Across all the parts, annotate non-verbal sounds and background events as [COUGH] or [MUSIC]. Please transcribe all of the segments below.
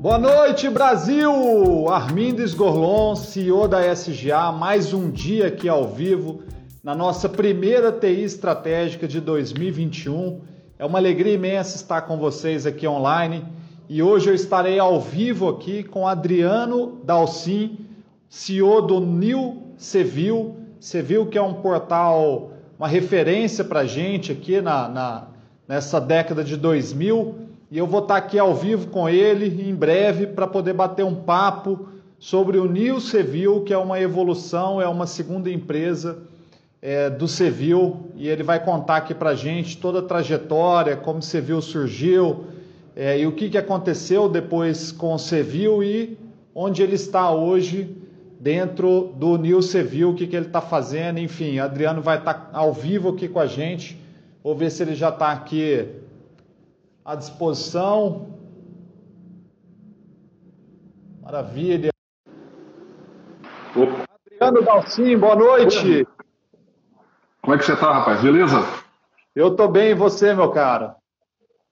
Boa noite, Brasil! Armindo Esgorlon, CEO da SGA, mais um dia aqui ao vivo na nossa primeira TI estratégica de 2021. É uma alegria imensa estar com vocês aqui online e hoje eu estarei ao vivo aqui com Adriano Dalcin, CEO do New Civil. Civil que é um portal, uma referência para a gente aqui na, na, nessa década de 2000 e eu vou estar aqui ao vivo com ele em breve para poder bater um papo sobre o New Civil, que é uma evolução, é uma segunda empresa é, do Civil, e ele vai contar aqui para gente toda a trajetória, como o Civil surgiu é, e o que, que aconteceu depois com o Civil e onde ele está hoje dentro do New Civil, o que, que ele está fazendo, enfim, Adriano vai estar ao vivo aqui com a gente, vou ver se ele já está aqui à disposição. Maravilha. Opa. Adriano Dalcin, boa noite. Como é que você está, rapaz? Beleza? Eu estou bem, e você, meu cara?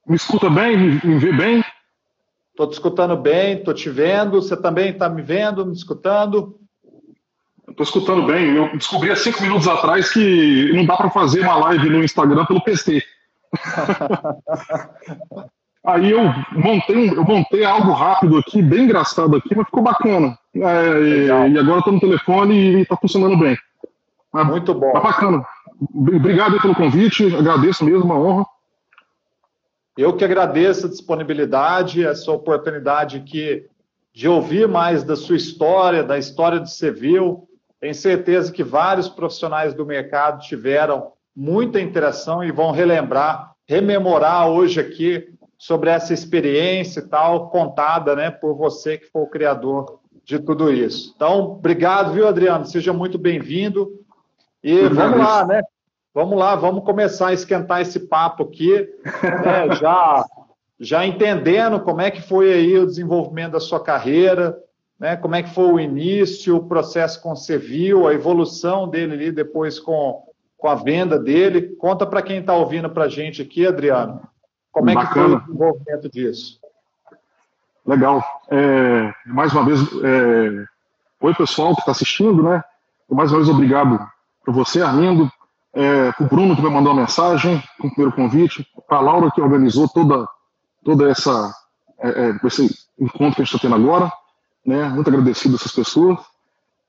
Me escuta bem? Me, me vê bem? Estou te escutando bem, estou te vendo. Você também está me vendo, me escutando? Estou escutando bem. Eu descobri há cinco minutos atrás que não dá para fazer uma live no Instagram pelo PC. [LAUGHS] Aí eu montei, eu montei algo rápido aqui, bem engraçado aqui, mas ficou bacana. É, e, agora estou no telefone e está funcionando bem. Mas, Muito bom. Tá bacana. Obrigado pelo convite, agradeço mesmo, uma honra. Eu que agradeço a disponibilidade, essa oportunidade aqui de ouvir mais da sua história, da história do Civil. Tenho certeza que vários profissionais do mercado tiveram muita interação e vão relembrar, rememorar hoje aqui sobre essa experiência e tal, contada né, por você que foi o criador de tudo isso. Então, obrigado, viu, Adriano? Seja muito bem-vindo. E vamos lá, né? Vamos lá, vamos começar a esquentar esse papo aqui, né? [LAUGHS] já, já entendendo como é que foi aí o desenvolvimento da sua carreira, né? como é que foi o início, o processo com o Civil, a evolução dele ali depois com com a venda dele. Conta para quem está ouvindo para a gente aqui, Adriano, como é Bacana. que foi o desenvolvimento disso? Legal. É, mais uma vez, é... oi pessoal que está assistindo, né? Mais uma vez, obrigado para você, Arlindo, é, para o Bruno que me mandou uma mensagem com o primeiro convite, para a Laura que organizou toda, toda essa é, é esse encontro que a gente está tendo agora, né? Muito agradecido a essas pessoas.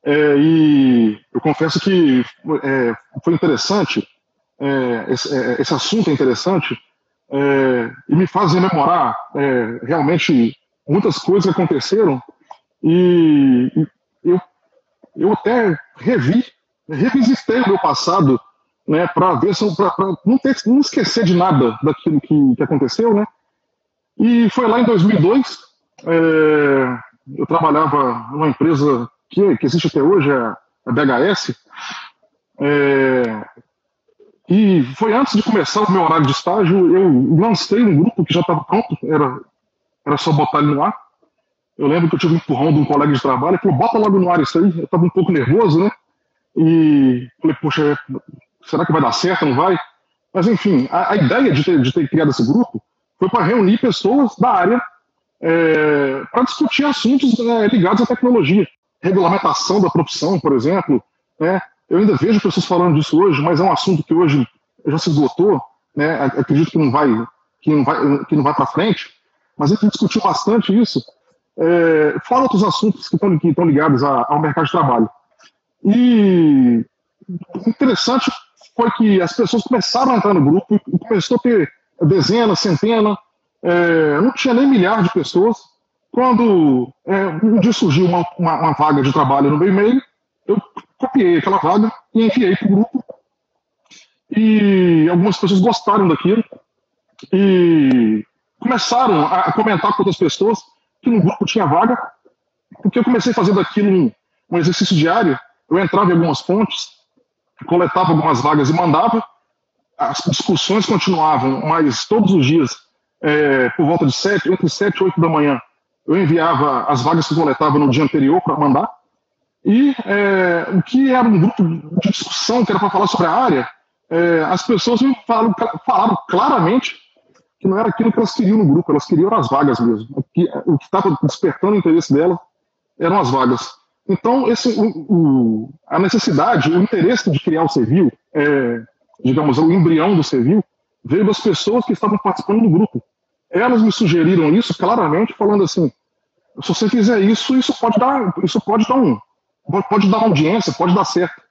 É, e eu confesso que é, foi interessante, é, esse, é, esse, assunto é interessante é, e me faz rememorar é, realmente muitas coisas que aconteceram e, e eu, eu até revi, revisitei o meu passado né, para ver se para não, ter, não esquecer de nada daquilo que, que aconteceu, né? E foi lá em 2002, eu trabalhava numa empresa que, que existe até hoje, a, a BHS. É, e foi antes de começar o meu horário de estágio, eu lancei um grupo que já estava pronto, era, era só botar ele no ar. Eu lembro que eu tive um empurrão de um colega de trabalho, ele falou, bota logo no ar isso aí. Eu estava um pouco nervoso, né? E falei, poxa, será que vai dar certo, não vai? Mas enfim, a, a ideia de ter, de ter criado esse grupo foi para reunir pessoas da área é, para discutir assuntos é, ligados à tecnologia regulamentação da profissão, por exemplo. Né? Eu ainda vejo pessoas falando disso hoje, mas é um assunto que hoje já se esgotou. Né? Acredito que não vai, que não vai, que não vai para frente. Mas a gente discutiu bastante isso. É, fora outros assuntos que estão, que estão ligados a, ao mercado de trabalho. E interessante foi que as pessoas começaram a entrar no grupo começou a ter dezenas, centenas, é, não tinha nem milhar de pessoas, quando é, um dia surgiu uma, uma, uma, vaga de trabalho no meu e-mail, eu copiei aquela vaga e enviei para o grupo. E algumas pessoas gostaram daquilo e começaram a comentar com outras pessoas que no grupo tinha vaga, porque eu comecei a fazer daquilo um, um exercício diário. Eu entrava em algumas fontes, coletava algumas vagas e mandava. As discussões continuavam, mas todos os dias, é, por volta de sete, entre sete e oito da manhã, eu enviava as vagas que coletava no dia anterior para mandar, e é, o que era um grupo de discussão que era para falar sobre a área, é, as pessoas me falaram, falaram claramente que não era aquilo que elas queriam no grupo, elas queriam as vagas mesmo. O que estava despertando o interesse dela eram as vagas. Então, esse, o, o, a necessidade, o interesse de criar o Servil, é, digamos, o embrião do Servil, veio das pessoas que estavam participando do grupo. Elas me sugeriram isso claramente, falando assim: se você fizer isso, isso pode dar, isso pode dar um, pode dar audiência, pode dar certo.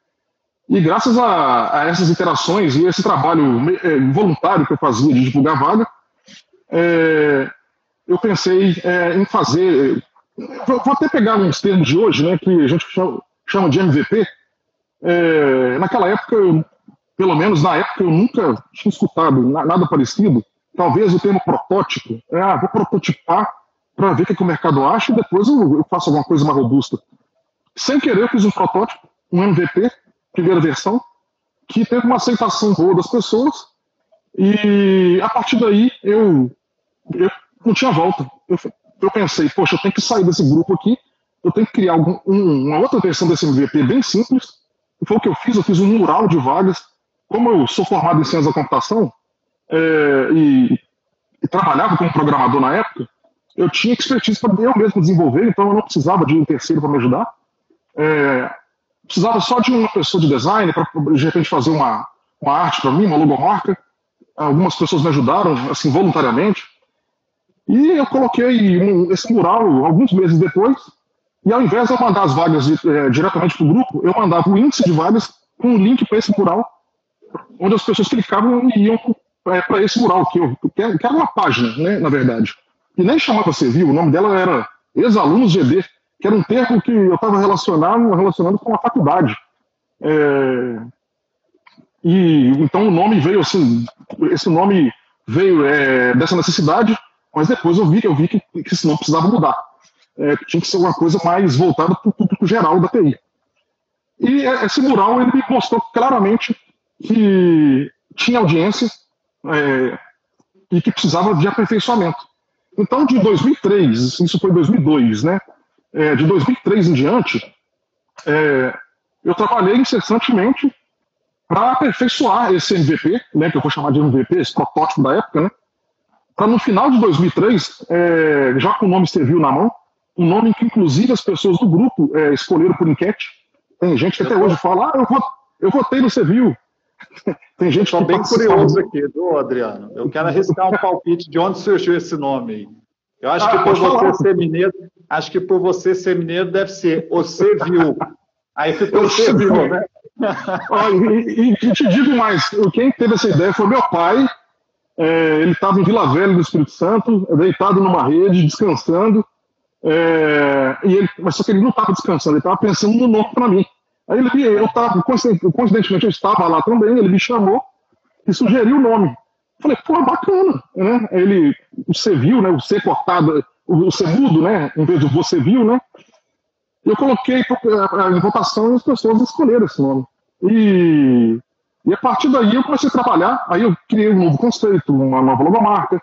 E graças a, a essas interações e esse trabalho é, voluntário que eu fazia de divulgar vaga, é, eu pensei é, em fazer. Vou, vou até pegar uns termos de hoje, né, que a gente chama, chama de MVP. É, naquela época, eu, pelo menos na época, eu nunca tinha escutado nada parecido. Talvez o termo protótipo. É, ah, vou prototipar para ver o que o mercado acha e depois eu, eu faço alguma coisa mais robusta. Sem querer, eu fiz um protótipo, um MVP, primeira versão, que teve uma aceitação boa das pessoas. E a partir daí eu, eu não tinha volta. Eu, eu pensei, poxa, eu tenho que sair desse grupo aqui, eu tenho que criar algum, um, uma outra versão desse MVP bem simples. E foi o que eu fiz, eu fiz um mural de vagas. Como eu sou formado em ciência da computação é, e, e trabalhava como programador na época, eu tinha expertise para eu mesmo desenvolver, então eu não precisava de um terceiro para me ajudar. É, precisava só de uma pessoa de design para, de repente, fazer uma, uma arte para mim, uma logomarca. Algumas pessoas me ajudaram, assim, voluntariamente. E eu coloquei um, esse mural alguns meses depois, e ao invés de eu mandar as vagas é, diretamente para o grupo, eu mandava o índice de vagas com um link para esse mural, onde as pessoas clicavam e iam para esse mural, eu, que era uma página, né, na verdade. E nem chamava Servil, o nome dela era Ex-Alunos GD que era um termo que eu estava relacionando, relacionando com a faculdade. É, e então o nome veio assim, esse nome veio é, dessa necessidade, mas depois eu vi, eu vi que, que nome precisava mudar. É, tinha que ser uma coisa mais voltada para o público geral da TI. E esse mural ele mostrou claramente que tinha audiência é, e que precisava de aperfeiçoamento. Então, de 2003, isso foi 2002, né? é, de 2003 em diante, é, eu trabalhei incessantemente para aperfeiçoar esse MVP, né, que eu vou chamar de MVP, esse protótipo da época, né, para no final de 2003, é, já com o nome Servil na mão, um nome que inclusive as pessoas do grupo é, escolheram por enquete. Tem gente que até hoje fala, ah, eu, vot, eu votei no Servil. Tem gente Estou bem curioso aqui, do Adriano. Eu quero arriscar um palpite de onde surgiu esse nome aí. Eu acho ah, que por você ser mineiro, acho que por você ser mineiro deve ser você viu. Aí ficou você viu, né? e, e, te digo mais, quem teve essa ideia foi meu pai. É, ele estava em Vila Velha do Espírito Santo, deitado numa rede, descansando. É, e ele, mas só que ele não estava descansando, ele estava pensando no nome para mim. Aí ele, eu estava, coincidentemente, eu estava lá também, ele me chamou e sugeriu o nome. Falei, pô, bacana, né? Ele, você viu, né? O C cortado, o C mudo, né? Em vez do você viu, né? Eu coloquei em votação e as pessoas escolheram esse nome. E, e a partir daí eu comecei a trabalhar, aí eu criei um novo conceito, uma nova logomarca,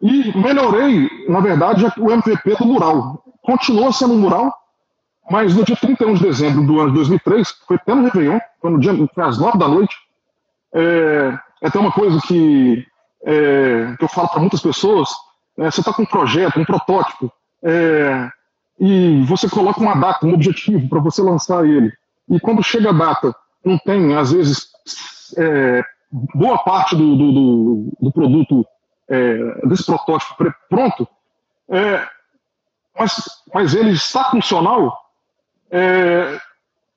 e melhorei, na verdade, o MVP do mural. Continua sendo um mural, mas no dia 31 de dezembro do ano de 2003, foi até no Réveillon, foi no dia, às 9 da noite, é, é até uma coisa que, é, que eu falo para muitas pessoas: é, você está com um projeto, um protótipo, é, e você coloca uma data, um objetivo para você lançar ele. E quando chega a data, não tem, às vezes, é, boa parte do, do, do, do produto é, desse protótipo pronto, mas, mas ele está funcional,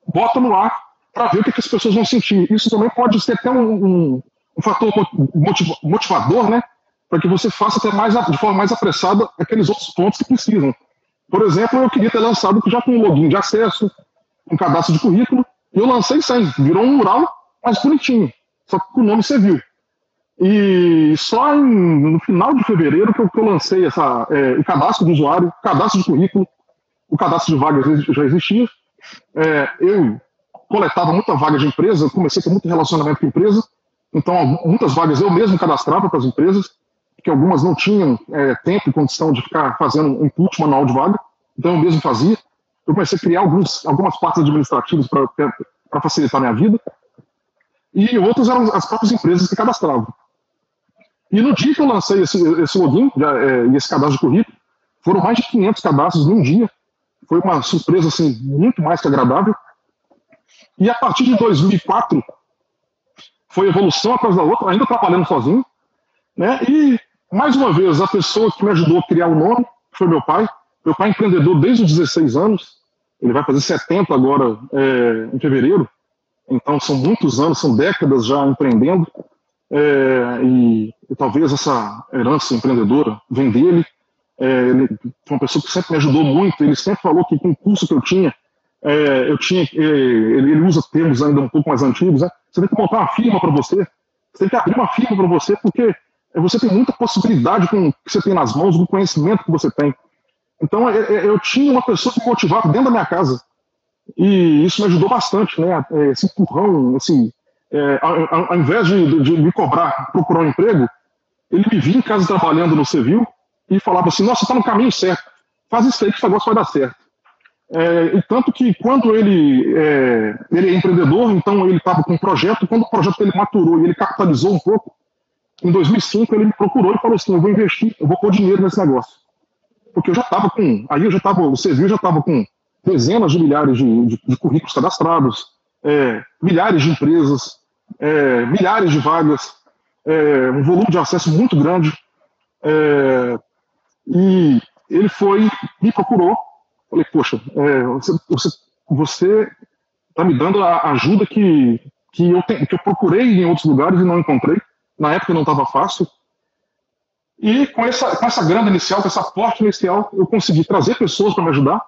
bota no ar para ver o que, que, as pessoas vão sentir. Isso também pode ser até um, um, um fator motivador, né? Para que você faça até mais, de forma mais apressada aqueles outros pontos que precisam. Por exemplo, eu queria ter lançado já com um login de acesso, um cadastro de currículo, e eu lancei sem, virou um mural mais bonitinho, só que o nome você viu. E só em, no final de fevereiro que eu, que eu lancei essa, é, o cadastro do usuário, cadastro de currículo, o cadastro de vagas já existia. É, eu coletava muita vaga de empresa, comecei com muito relacionamento com empresa, então, muitas vagas eu mesmo cadastrava para as empresas, porque algumas não tinham é, tempo e condição de ficar fazendo um input manual de vaga, então eu mesmo fazia. Eu comecei a criar alguns, algumas partes administrativas para facilitar a minha vida, e outras eram as próprias empresas que cadastravam. E no dia que eu lancei esse, esse login é, e esse cadastro de currículo, foram mais de 500 cadastros num dia. Foi uma surpresa assim, muito mais que agradável. E a partir de 2004, foi evolução atrás da outra, ainda trabalhando sozinho. Né? E, mais uma vez, a pessoa que me ajudou a criar o nome foi meu pai. Meu pai é empreendedor desde os 16 anos. Ele vai fazer 70 agora é, em fevereiro. Então, são muitos anos, são décadas já empreendendo. É, e, e, talvez essa herança empreendedora vem dele. É, foi uma pessoa que sempre me ajudou muito. Ele sempre falou que com o curso que eu tinha, é, eu tinha, é, ele, usa termos ainda um pouco mais antigos, né? Você tem que montar uma firma para você, você tem que abrir uma firma para você, porque você tem muita possibilidade com o que você tem nas mãos, com o conhecimento que você tem. Então, é, é, eu tinha uma pessoa que me motivava dentro da minha casa. E isso me ajudou bastante, né? Esse empurrão, assim, é, ao, ao, invés de, de, me cobrar, procurar um emprego, ele me via em casa trabalhando no Civil e falava assim: Nossa, está no caminho certo, faz isso aí que esse negócio vai dar certo. É, e tanto que quando ele é, ele é empreendedor, então ele estava com um projeto, quando o projeto dele maturou e ele capitalizou um pouco, em 2005 ele me procurou e falou assim, eu vou investir, eu vou pôr dinheiro nesse negócio. Porque eu já estava com, aí eu já estava, o Cevil já estava com dezenas de milhares de, de, de currículos cadastrados, é, milhares de empresas, é, milhares de vagas, é, um volume de acesso muito grande. É, e ele foi, me procurou Falei, poxa, é, você, você, você tá me dando a ajuda que, que, eu te, que eu procurei em outros lugares e não encontrei. Na época não estava fácil. E com essa, com essa grana inicial, com essa porte inicial, eu consegui trazer pessoas para me ajudar.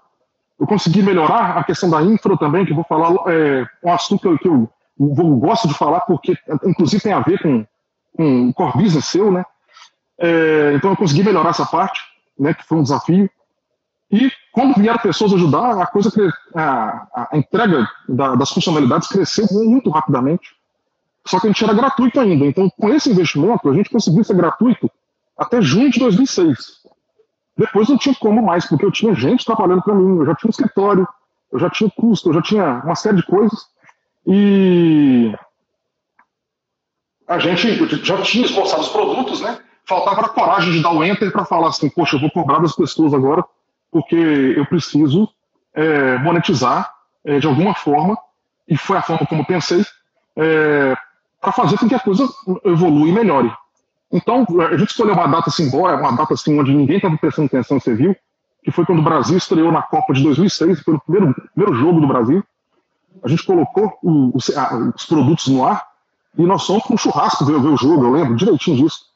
Eu consegui melhorar a questão da infra também, que eu vou falar, é um assunto que eu, que eu, eu gosto de falar, porque inclusive tem a ver com, com o core business seu, né? É, então eu consegui melhorar essa parte, né, que foi um desafio. E quando vieram pessoas ajudar, a coisa a, a entrega da, das funcionalidades cresceu muito rapidamente. Só que a gente era gratuito ainda. Então, com esse investimento, a gente conseguiu ser gratuito até junho de 2006. Depois não tinha como mais, porque eu tinha gente trabalhando para mim, eu já tinha um escritório, eu já tinha custo, eu já tinha uma série de coisas. E a gente já tinha esboçado os produtos, né? Faltava a coragem de dar o enter para falar assim, poxa, eu vou cobrar das pessoas agora porque eu preciso é, monetizar é, de alguma forma, e foi a forma como pensei, é, para fazer com que a coisa evolua e melhore. Então, a gente escolheu uma data simbólica, uma data assim, onde ninguém estava prestando atenção, você viu, que foi quando o Brasil estreou na Copa de 2006, foi o primeiro, primeiro jogo do Brasil. A gente colocou o, os, os, produtos no ar e nós fomos para um churrasco ver, ver, o jogo, eu lembro direitinho disso.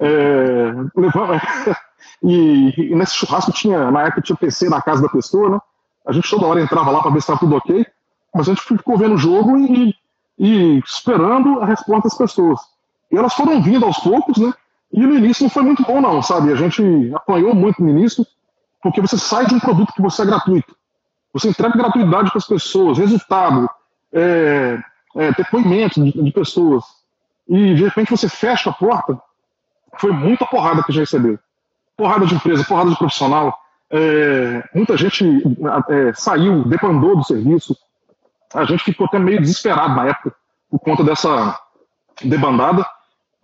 É, levamos, [LAUGHS] E, e, nesse churrasco tinha, na época tinha PC na casa da pessoa, né? A gente toda hora entrava lá para ver se estava tudo ok, mas a gente ficou vendo o jogo e, e, esperando a resposta das pessoas. E elas foram vindo aos poucos, né? E no início não foi muito bom, não, sabe? A gente apanhou muito no início, porque você sai de um produto que você é gratuito. Você entrega gratuidade para as pessoas, resultado, é, é, depoimento de, de pessoas. E de repente você fecha a porta, foi muita porrada que já recebeu porrada de empresa, porrada de profissional. É, muita gente é, saiu, depandou do serviço. A gente ficou até meio desesperado na época por conta dessa debandada,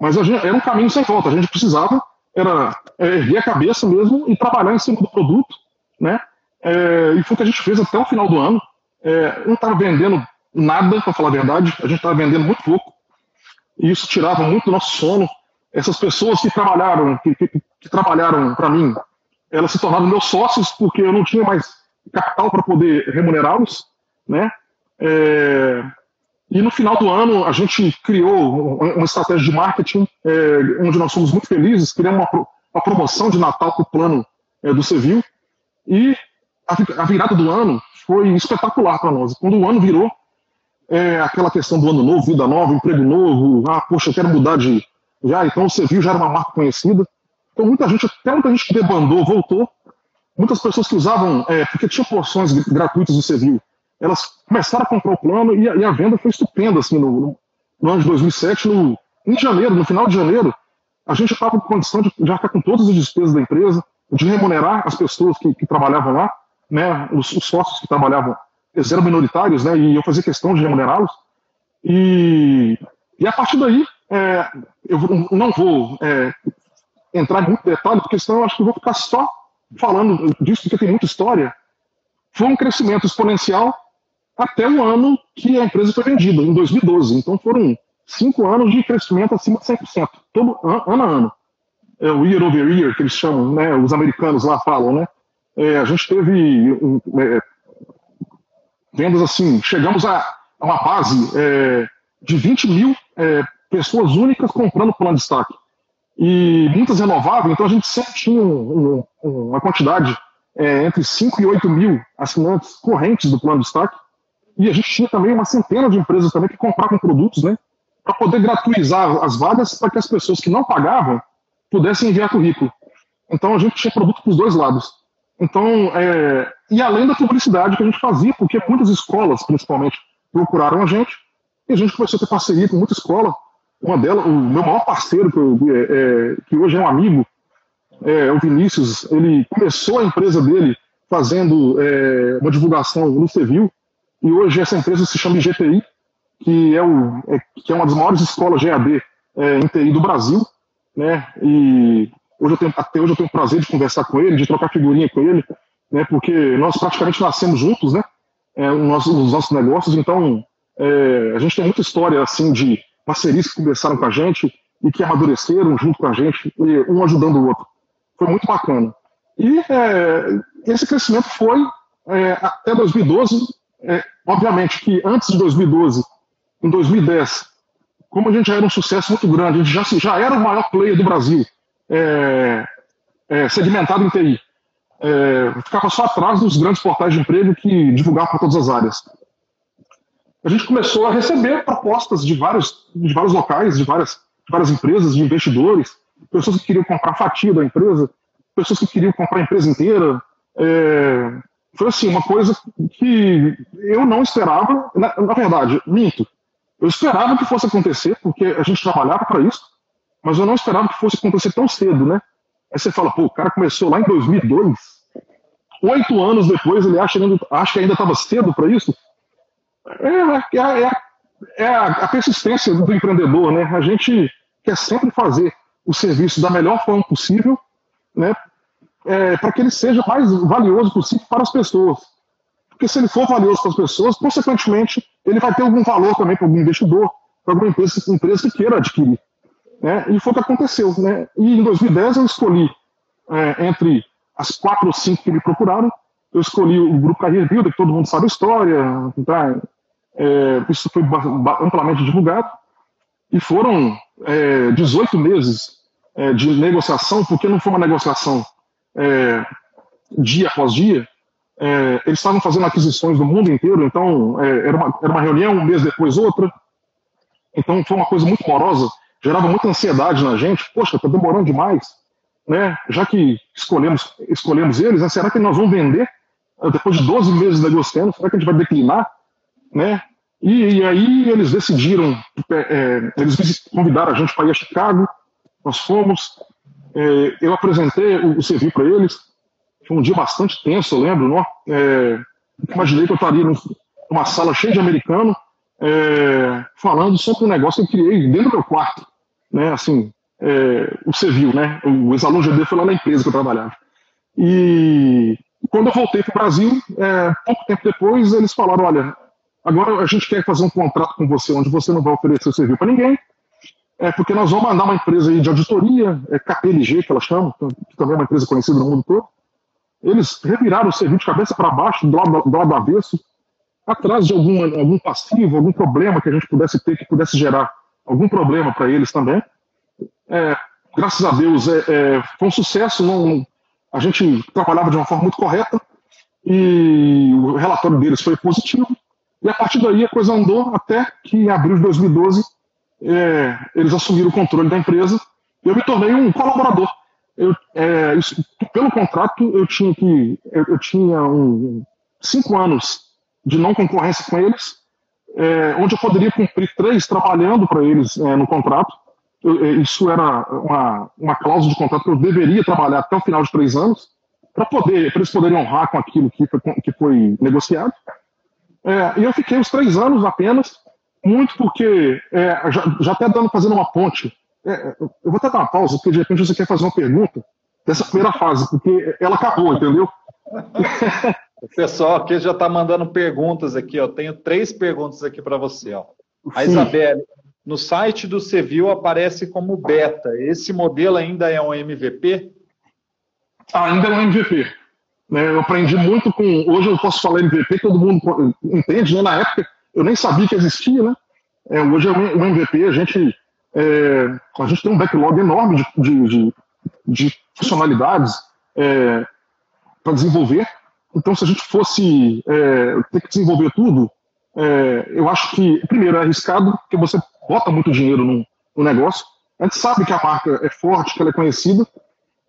mas gente, era um caminho sem volta. A gente precisava era é, erguer a cabeça mesmo e trabalhar em cima do produto, né? É, e foi o que a gente fez até o final do ano. É, não estava vendendo nada, para falar a verdade. A gente estava vendendo muito pouco. E isso tirava muito do nosso sono. Essas pessoas que trabalharam, que, que, que trabalharam para mim, elas se tornaram meus sócios porque eu não tinha mais capital para poder remunerá-los, né? É, e no final do ano a gente criou uma estratégia de marketing é, onde nós fomos muito felizes, criamos uma, uma promoção de Natal para o plano é, do Civil e a, a, virada do ano foi espetacular para nós. Quando o ano virou, é, aquela questão do ano novo, vida nova, emprego novo, ah, poxa, eu quero mudar de. Já, então o Civil já era uma marca conhecida. Então, muita gente, até muita gente que debandou, voltou. Muitas pessoas que usavam, é, porque tinha porções gratuitas do Cevil, elas começaram a comprar o plano e a, e a venda foi estupenda, assim, no, no, ano de 2007, no, em janeiro, no final de janeiro, a gente estava com condição de, de arcar com todas as despesas da empresa, de remunerar as pessoas que, que trabalhavam lá, né, os, os, sócios que trabalhavam, eles eram minoritários, né, e eu fazia questão de remunerá-los. E, e a partir daí, é, eu não vou é, entrar em muito detalhe, porque senão eu acho que eu vou ficar só falando disso, porque tem muita história. Foi um crescimento exponencial até o ano que a empresa foi vendida, em 2012. Então foram cinco anos de crescimento acima de 100%, todo ano a ano. É o year over year, que eles chamam, né, os americanos lá falam, né? É, a gente teve um, é, vendas assim, chegamos a, a uma base é, de 20 mil é, pessoas únicas comprando plano de destaque. E muitas renováveis, então a gente sempre tinha um, um, uma quantidade é, entre 5 e 8 mil assinantes correntes do plano de destaque. E a gente tinha também uma centena de empresas também que compravam produtos, né? Para poder gratuizar as vagas para que as pessoas que não pagavam pudessem enviar currículo. Então a gente tinha produto para os dois lados. Então, é, e além da publicidade que a gente fazia, porque muitas escolas, principalmente, procuraram a gente, e a gente começou a ter parceria com muita escola. Uma delas, o meu maior parceiro, que, eu, é, é, que hoje é um amigo, é, o Vinícius, ele começou a empresa dele fazendo é, uma divulgação no Civil, e hoje essa empresa se chama IGTI, que é, o, é, que é uma das maiores escolas GAD é, em TI do Brasil, né? E hoje eu tenho, até hoje eu tenho o prazer de conversar com ele, de trocar figurinha com ele, né? Porque nós praticamente nascemos juntos, né? É, nos, nos nossos negócios, então é, a gente tem muita história assim de parcerias que começaram com a gente e que amadureceram junto com a gente, um ajudando o outro. Foi muito bacana. E é, esse crescimento foi é, até 2012 é, obviamente que antes de 2012, em 2010, como a gente já era um sucesso muito grande, a gente já, já era o maior player do Brasil, é, é, segmentado em TI, é, ficava só atrás dos grandes portais de emprego que divulgavam para todas as áreas. A gente começou a receber propostas de vários, de vários locais, de várias, de várias empresas, de investidores, pessoas que queriam comprar fatia da empresa, pessoas que queriam comprar a empresa inteira, é, foi assim, uma coisa que eu não esperava, na, na, verdade, minto. Eu esperava que fosse acontecer, porque a gente trabalhava para isso, mas eu não esperava que fosse acontecer tão cedo, né? Aí você fala, pô, o cara começou lá em 2002, oito anos depois ele acha, acha que ainda estava cedo para isso. É, é, é, é a, persistência do empreendedor, né? A gente quer sempre fazer o serviço da melhor forma possível, né? é, para que ele seja mais valioso possível para as pessoas. Porque se ele for valioso para as pessoas, consequentemente, ele vai ter algum valor também para algum investidor, para alguma empresa, empresa que queira adquirir. Né? E foi o que aconteceu. Né? E em 2010 eu escolhi, é, entre as quatro ou cinco que me procuraram, eu escolhi o grupo Career Builder, que todo mundo sabe a história, tá? É, isso foi amplamente divulgado, e foram é, 18 meses é, de negociação, porque não foi uma negociação é, dia após dia, é, eles estavam fazendo aquisições do mundo inteiro, então é, era, uma, era uma reunião, um mês depois outra. Então foi uma coisa muito morosa, gerava muita ansiedade na gente. Poxa, está demorando demais. Né? Já que escolhemos, escolhemos eles, né? será que nós vamos vender depois de 12 meses negociando? Será que a gente vai declinar? Né? E, e aí eles decidiram, é, é eles convidaram a gente para ir a Chicago, nós fomos, é, eu apresentei o, o serviço para eles, foi um dia bastante tenso, eu lembro, não? É, imaginei que eu estaria numa sala cheia de americano, é, falando sobre um negócio que eu criei dentro do meu quarto, né, assim, é, o Civil, né, o ex-aluno GD foi lá na empresa que eu trabalhava. E quando eu voltei para o Brasil, é, pouco tempo depois, eles falaram, olha, agora a gente quer fazer um contrato com você onde você não vai oferecer o serviço para ninguém, é porque nós vamos mandar uma empresa de auditoria, é KPLG que elas chamam, que também é uma empresa conhecida no mundo todo. Eles reviraram o serviço de cabeça para baixo, do lado, do lado avesso, atrás de algum, algum passivo, algum problema que a gente pudesse ter, que pudesse gerar algum problema para eles também. É, graças a Deus, é, é, foi um sucesso. Não, a gente trabalhava de uma forma muito correta e o relatório deles foi positivo. E a partir daí a coisa andou até que em abril de 2012 é, eles assumiram o controle da empresa e eu me tornei um colaborador. Eu, é, isso, pelo contrato, eu tinha que eu, eu, tinha um, cinco anos de não concorrência com eles, é, onde eu poderia cumprir três trabalhando para eles é, no contrato. Eu, é, isso era uma, uma cláusula de contrato que eu deveria trabalhar até o final de três anos para poder para eles poderem honrar com aquilo que foi, que foi negociado. É, e eu fiquei os três anos apenas muito porque, é, já, já até dando, fazendo uma ponte, é, eu vou até dar uma pausa, porque de repente você quer fazer uma pergunta dessa primeira fase, porque ela acabou, entendeu? O [LAUGHS] pessoal aqui já está mandando perguntas aqui, ó. Tenho três perguntas aqui para você, ó. A Isabelle, no site do Civil aparece como beta. Esse modelo ainda é um MVP? Ah, ainda é um MVP. Né? Eu aprendi muito com. Hoje eu posso falar MVP, todo mundo entende, né? Na época eu nem sabia que existia, né? É, hoje é um MVP, a gente, é, a gente tem um backlog enorme de, de, de, de funcionalidades é, para desenvolver. Então, se a gente fosse é, ter que desenvolver tudo, é, eu acho que, primeiro, é arriscado, porque você bota muito dinheiro no, no, negócio. A gente sabe que a marca é forte, que ela é conhecida,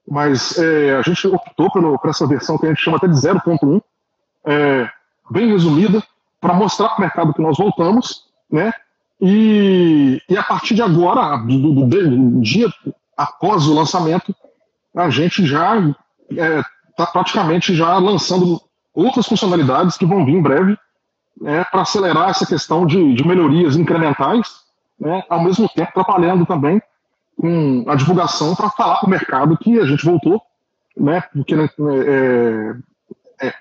mas é, a gente optou por essa versão que a gente chama até de 0.1, é, bem resumida, para mostrar para o mercado que nós voltamos, né? E, e a partir de agora, do, do, do dia após o lançamento, a gente já está é, praticamente já lançando outras funcionalidades que vão vir em breve né, para acelerar essa questão de, de melhorias incrementais, né, ao mesmo tempo trabalhando também com a divulgação para falar para o mercado que a gente voltou, né, porque né, é, é,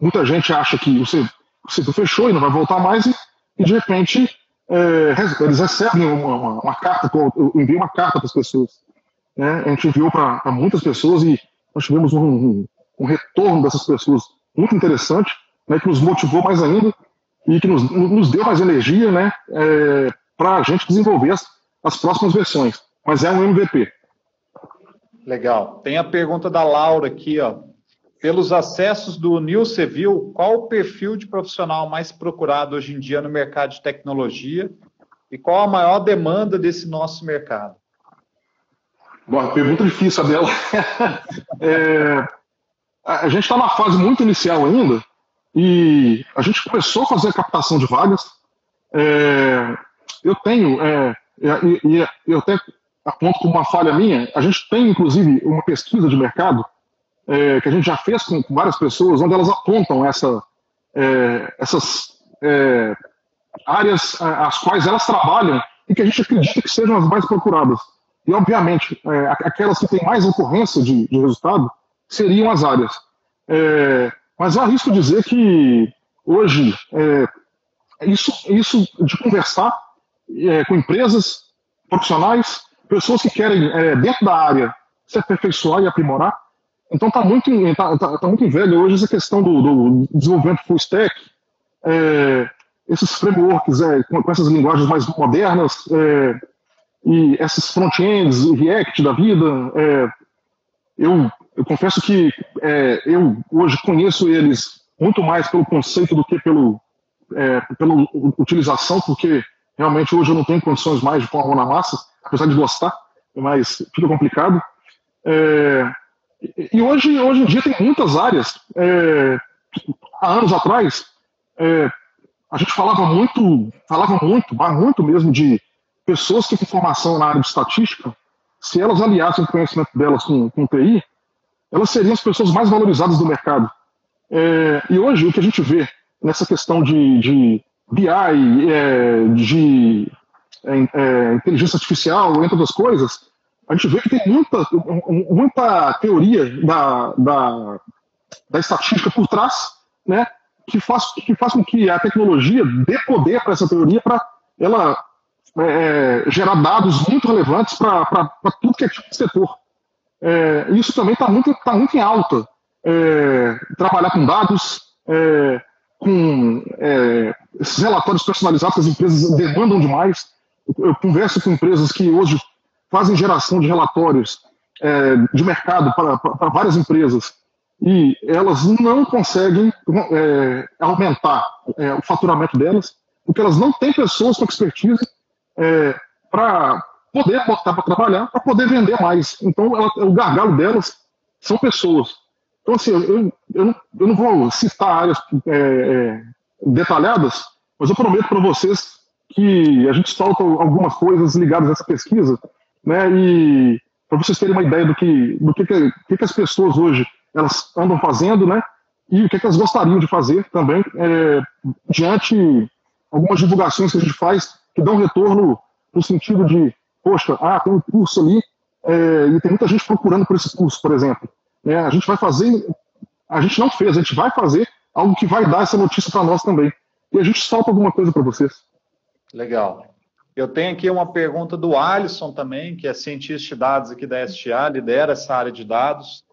muita gente acha que o setor fechou e não vai voltar mais, e, e de repente é, eles recebem uma, uma, uma carta, eu uma carta para as pessoas. Né, a gente enviou para muitas pessoas e nós tivemos um, um, um retorno dessas pessoas muito interessante, né, que nos motivou mais ainda e que nos, nos deu mais energia né, é, para a gente desenvolver as, as próximas versões. Mas é um MVP. Legal. Tem a pergunta da Laura aqui, ó. Pelos acessos do New Civil, qual o perfil de profissional mais procurado hoje em dia no mercado de tecnologia e qual a maior demanda desse nosso mercado? Bom, pergunta difícil a dela. [LAUGHS] é, a gente está na fase muito inicial ainda e a gente começou a fazer a captação de vagas. É, eu tenho, é, eu até aponto como uma falha minha, a gente tem inclusive uma pesquisa de mercado é, que a gente já fez com, com, várias pessoas, onde elas apontam essa, é, essas é, áreas às quais elas trabalham e que a gente acredita que sejam as mais procuradas. E, obviamente, é, aquelas que têm mais ocorrência de, de resultado seriam as áreas. É, mas eu arrisco dizer que hoje é, isso, isso de conversar é, com empresas, profissionais, pessoas que querem, é, dentro da área, se aperfeiçoar e aprimorar. Então está muito, tá, tá, tá, muito velho hoje essa questão do, do desenvolvimento full stack, é, esses frameworks é, com, com, essas linguagens mais modernas, e esses front-ends, React da vida, eu eu confesso que é, eu hoje conheço eles muito mais pelo conceito do que pelo, é, pela utilização, porque realmente hoje eu não tenho condições mais de mão na massa, apesar de gostar, mas fica complicado. É, e hoje, hoje em dia tem muitas áreas. É, há anos atrás, é, a gente falava muito, falava muito, muito mesmo de pessoas que têm formação na área de estatística, se elas aliassem o conhecimento delas com, com TI, elas seriam as pessoas mais valorizadas do mercado. É, e hoje, o que a gente vê nessa questão de, de BI, é, de é, é, inteligência artificial, entre outras coisas, a gente vê que tem muita, muita teoria da, da, da estatística por trás, né, que, faz, que faz com que a tecnologia dê poder para essa teoria para ela é, gerar dados muito relevantes para tudo que é tipo de setor. É, isso também está muito, tá muito em alta. É, trabalhar com dados, é, com é, esses relatórios personalizados que as empresas demandam demais. Eu, converso com empresas que hoje fazem geração de relatórios é, de mercado para, várias empresas e elas não conseguem é, aumentar o faturamento delas, porque elas não têm pessoas com expertise para poder botar para trabalhar, para poder vender mais. Então, ela, o gargalo delas são pessoas. Então, assim, eu, eu, eu não vou citar áreas é, é, detalhadas, mas eu prometo para vocês que a gente solta algumas coisas ligadas a essa pesquisa, né? E para vocês terem uma ideia do que, do que, que, que, as pessoas hoje elas andam fazendo, né? E o que, que elas gostariam de fazer também, é, diante algumas divulgações que a gente faz que dão retorno no sentido de, poxa, ah, tem um curso ali é, e tem muita gente procurando por esse curso, por exemplo. É, a gente vai fazer, a gente não fez, a gente vai fazer algo que vai dar essa notícia para nós também. E a gente solta alguma coisa para vocês. Legal. Eu tenho aqui uma pergunta do Alisson também, que é cientista de dados aqui da STA, lidera essa área de dados.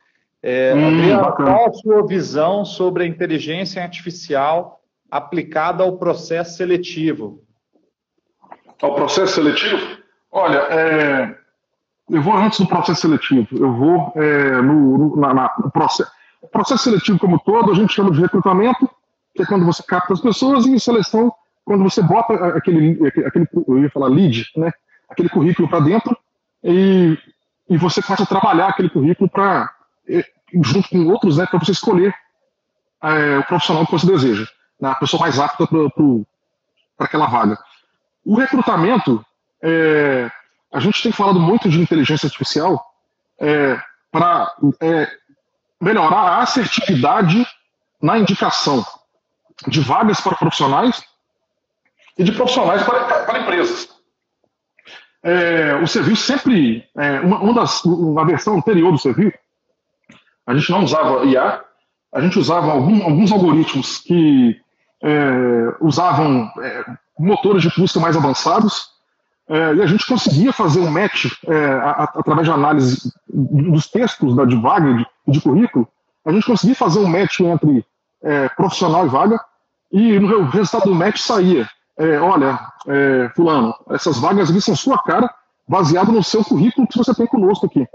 É, hum, Adriano, qual a sua visão sobre a inteligência artificial aplicada ao processo seletivo? Ao processo seletivo? Olha, é, eu vou antes do processo seletivo. Eu vou é, no, no, na, na, no processo. O processo seletivo como todo, a gente chama de recrutamento, que é quando você capta as pessoas, e seleção, quando você bota aquele, aquele eu ia falar lead, né? aquele currículo para dentro, e, e você começa a trabalhar aquele currículo para junto com outros, né, para você escolher é, o profissional que você deseja, né, a pessoa mais apta para aquela vaga. O recrutamento, é, a gente tem falado muito de inteligência artificial é, para é, melhorar a assertividade na indicação de vagas para profissionais e de profissionais para, para empresas. É, o serviço sempre, é, uma, uma, das, uma versão anterior do serviço, a gente não usava IA, a gente usava algum, alguns algoritmos que é, usavam é, motores de busca mais avançados, é, e a gente conseguia fazer um match é, a, a, através de análise dos textos da, de vaga, de, de, currículo, a gente conseguia fazer um match entre é, profissional e vaga, e no resultado do match saía, é, olha, fulano, essas vagas aqui são sua cara, baseado no seu currículo que você tem conosco aqui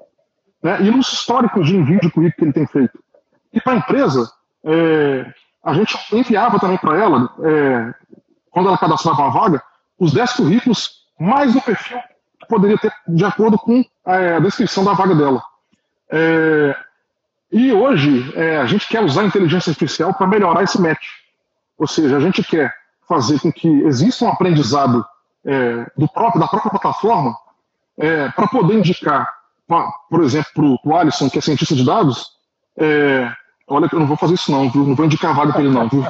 né, e nos históricos de envio de currículo que ele tem feito. E para a empresa, é, a gente enviava também para ela, é, quando ela cadastrava uma vaga, os 10 currículos mais o perfil que poderia ter de acordo com a descrição da vaga dela. É, e hoje é, a gente quer usar a inteligência artificial para melhorar esse match. Ou seja, a gente quer fazer com que exista um aprendizado é, do próprio, da própria plataforma é, para poder indicar por exemplo, para o Alisson, que é cientista de dados, é, olha eu não vou fazer isso não, viu? Não vou indicar vaga para ele não, viu?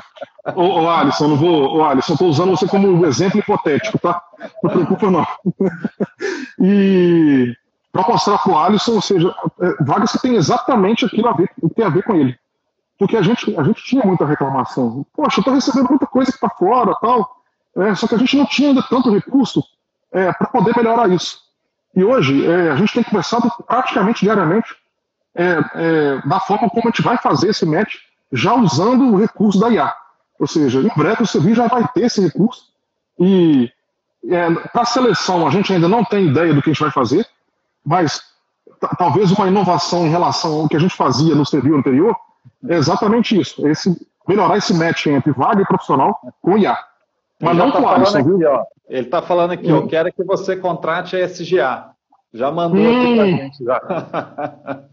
Ô, ô Alisson, não vou, ô Alisson, estou usando você como exemplo hipotético, tá? Não preocupa não. [LAUGHS] E para mostrar para o Alisson, ou seja, é, vagas que tem exatamente aquilo a ver, tem a ver com ele. Porque a gente, a gente tinha muita reclamação. Poxa, eu estou recebendo muita coisa que está fora tal. É, só que a gente não tinha ainda tanto recurso é, para poder melhorar isso. E hoje é, a gente tem conversado praticamente diariamente é, é, da forma como a gente vai fazer esse match, já usando o recurso da IA. Ou seja, em breve o serviço já vai ter esse recurso. E é, para a seleção a gente ainda não tem ideia do que a gente vai fazer, mas talvez uma inovação em relação ao que a gente fazia no serviço anterior é exatamente isso: esse, melhorar esse match entre vaga e profissional com IA. Mas não tá com Alisson, aqui, ó. Ele está falando aqui, hum. eu quero que você contrate a SGA. Já mandou hum. aqui pra gente. Já.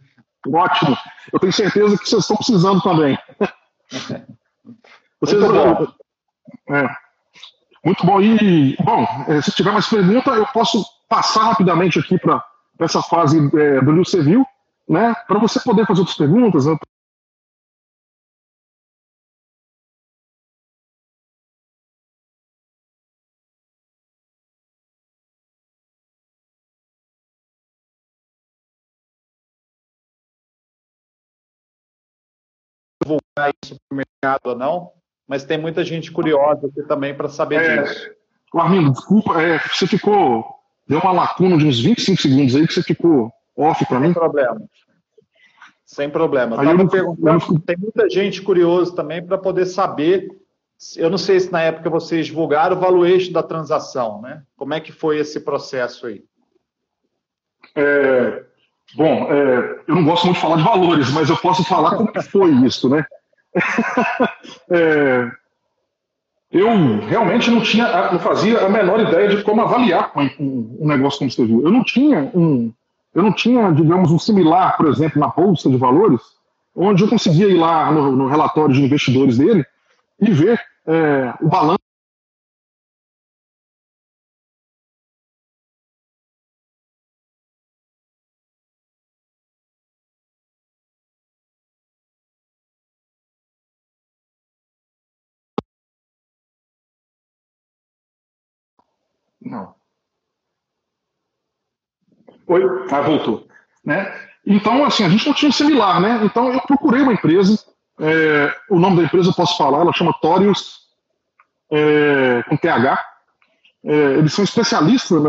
[LAUGHS] Ótimo. Eu tenho certeza que vocês estão precisando também. [LAUGHS] Vocês, Muito bom. É, muito bom. E, bom, é, se tiver mais pergunta, eu posso passar rapidamente aqui para essa fase é, do New Civil, né, para você poder fazer outras perguntas, né, divulgar isso para o mercado ou não, mas tem muita gente curiosa aqui também para saber é, disso. Armindo, desculpa, é, você ficou. Deu uma lacuna de uns 25 segundos aí que você ficou off para mim. Sem problema. Sem problema. Eu eu perguntando, eu... tem muita gente curiosa também para poder saber. Eu não sei se na época vocês divulgaram o valuation da transação, né? Como é que foi esse processo aí? É, Bom, é, eu não gosto muito de falar de valores, mas eu posso falar como foi isso, né? [LAUGHS] é, eu realmente não tinha, não fazia a menor ideia de como avaliar um, um negócio como viu. Eu não tinha um, eu não tinha, digamos, um similar, por exemplo, na bolsa de valores, onde eu conseguia ir lá no, no relatório de investidores dele e ver é, o balanço Não. Oi? Ah, voltou. Né? Então, assim, a gente não tinha um similar, né? Então, eu procurei uma empresa, é, o nome da empresa eu posso falar, ela chama Torius, é, com TH. É, eles são especialistas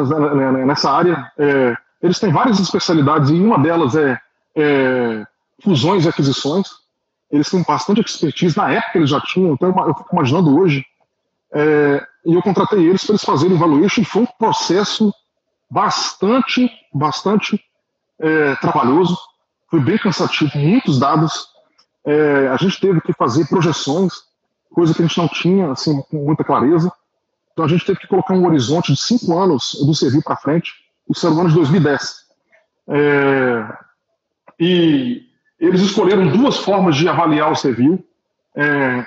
nessa área. É, eles têm várias especialidades e uma delas é, é, fusões e aquisições. Eles têm bastante expertise. Na época eles já tinham, então eu fico imaginando hoje. É, e eu contratei eles para eles fazerem valuation. Foi um processo bastante, bastante é, trabalhoso. Foi bem cansativo, muitos dados. É, a gente teve que fazer projeções, coisa que a gente não tinha assim com muita clareza. Então a gente teve que colocar um horizonte de cinco anos do serviço para frente. Isso era o ano de 2010. É, e eles escolheram duas formas de avaliar o serviço. É,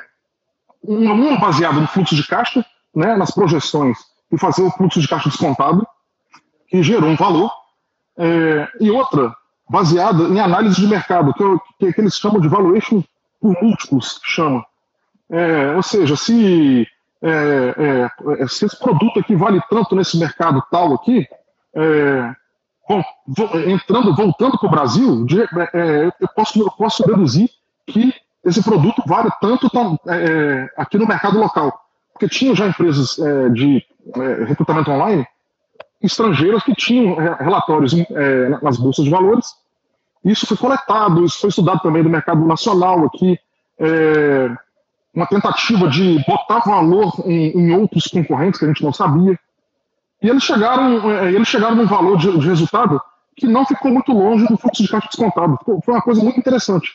uma, uma baseada no fluxo de caixa, né, nas projeções, e fazer o fluxo de caixa descontado, que gerou um valor, é, e outra baseada em análise de mercado, que, é que, que eles chamam de valuation por múltiplos, chama. É, ou seja, se, é, é, é, se esse produto aqui vale tanto nesse mercado tal aqui, bom, entrando, voltando para o Brasil, de, eu, posso, eu posso deduzir que esse produto vale tanto aqui no mercado local. Porque tinha já empresas de recrutamento online estrangeiras que tinham é, relatórios é, nas bolsas de valores. Isso foi coletado, isso foi estudado também do mercado nacional aqui, é, uma tentativa de botar valor em, em, outros concorrentes que a gente não sabia. E eles chegaram, é, eles chegaram num valor de, de, resultado que não ficou muito longe do fluxo de caixa descontado. Foi uma coisa muito interessante.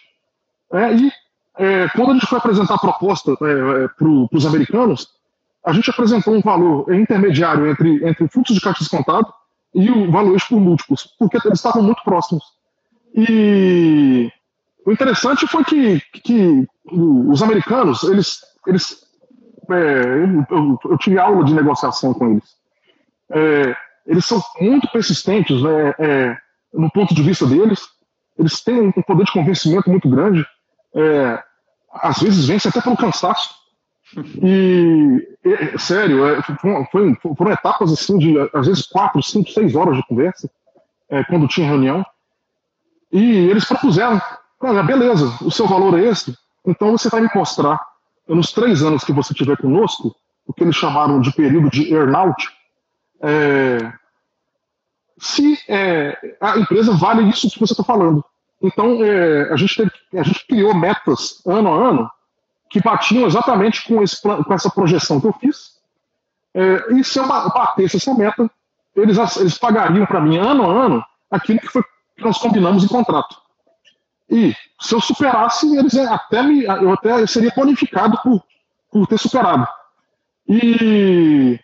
É, e é, quando a gente foi apresentar a proposta para os americanos, a gente apresentou um valor intermediário entre, entre o fluxo de caixa descontado e o valor por múltiplos, porque eles estavam muito próximos. E o interessante foi que, que os americanos, eles, eles é, eu, eu, tive aula de negociação com eles. É, eles são muito persistentes né, é, no ponto de vista deles. Eles têm um poder de convencimento muito grande. Às vezes vence até pelo cansaço. E, sério, é, foi, foram etapas assim de, às vezes, quatro, cinco, seis horas de conversa, é, quando tinha reunião. E eles propuseram: beleza, o seu valor é esse, então você vai me mostrar, nos três anos que você tiver conosco, o que eles chamaram de período de earnout, é, se é, a empresa vale isso que você está falando. Então, é, a, gente teve, a gente criou metas ano a ano que batiam exatamente com, esse, com essa projeção que eu fiz. É, e se eu batesse essa meta, eles, eles pagariam para mim ano a ano aquilo que, foi, que nós combinamos em contrato. E se eu superasse, eles até me, eu até seria bonificado por, por ter superado. E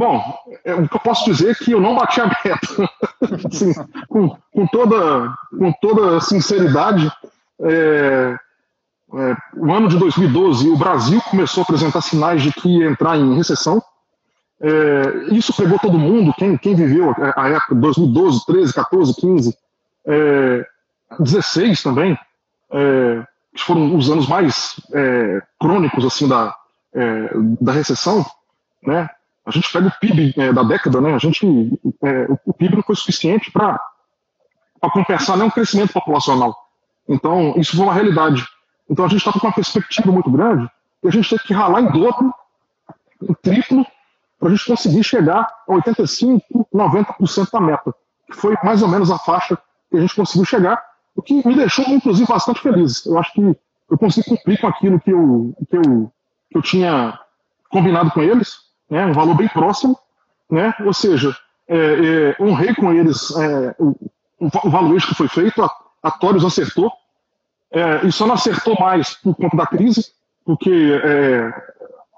bom, é, o que eu posso dizer é que eu não bati a meta, [LAUGHS] assim, com, com, toda, com toda sinceridade. É, é, o ano de 2012, o Brasil começou a apresentar sinais de que ia entrar em recessão. É, isso pegou todo mundo, quem, quem viveu a, época de 2012, 13, 14, 15, é, 16 também, é, que foram os anos mais é, crônicos assim da, da recessão, né? A gente pega o PIB é, da década, né? A gente, o PIB não foi suficiente para compensar nenhum crescimento populacional. Então, isso foi uma realidade. Então a gente estava com uma perspectiva muito grande e a gente teve que ralar em dobro, em triplo, para a gente conseguir chegar a 85%, 90% da meta, que foi mais ou menos a faixa que a gente conseguiu chegar, o que me deixou, inclusive, bastante feliz. Eu acho que eu consegui cumprir com aquilo que eu, que eu, que eu tinha combinado com eles, né, um valor bem próximo, né, ou seja, é, é, honrei com eles é, o, o valuation que foi feito, a, a acertou, é, e só não acertou mais por conta da crise, porque é,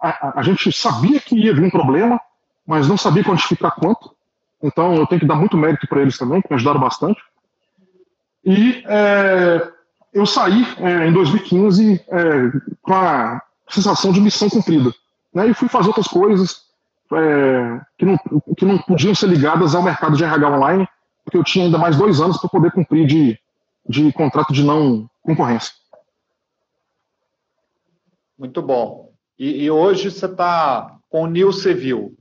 a, a, gente sabia que ia vir um problema, mas não sabia quantificar quanto. Então eu tenho que dar muito mérito para eles também, que me ajudaram bastante. E é, eu saí em 2015 é, com a sensação de missão cumprida. Né, e fui fazer outras coisas é, que, não, que não podiam ser ligadas ao mercado de RH online, porque eu tinha ainda mais dois anos para poder cumprir de, de contrato de não concorrência. Muito bom. E, e hoje você está com o New Civil.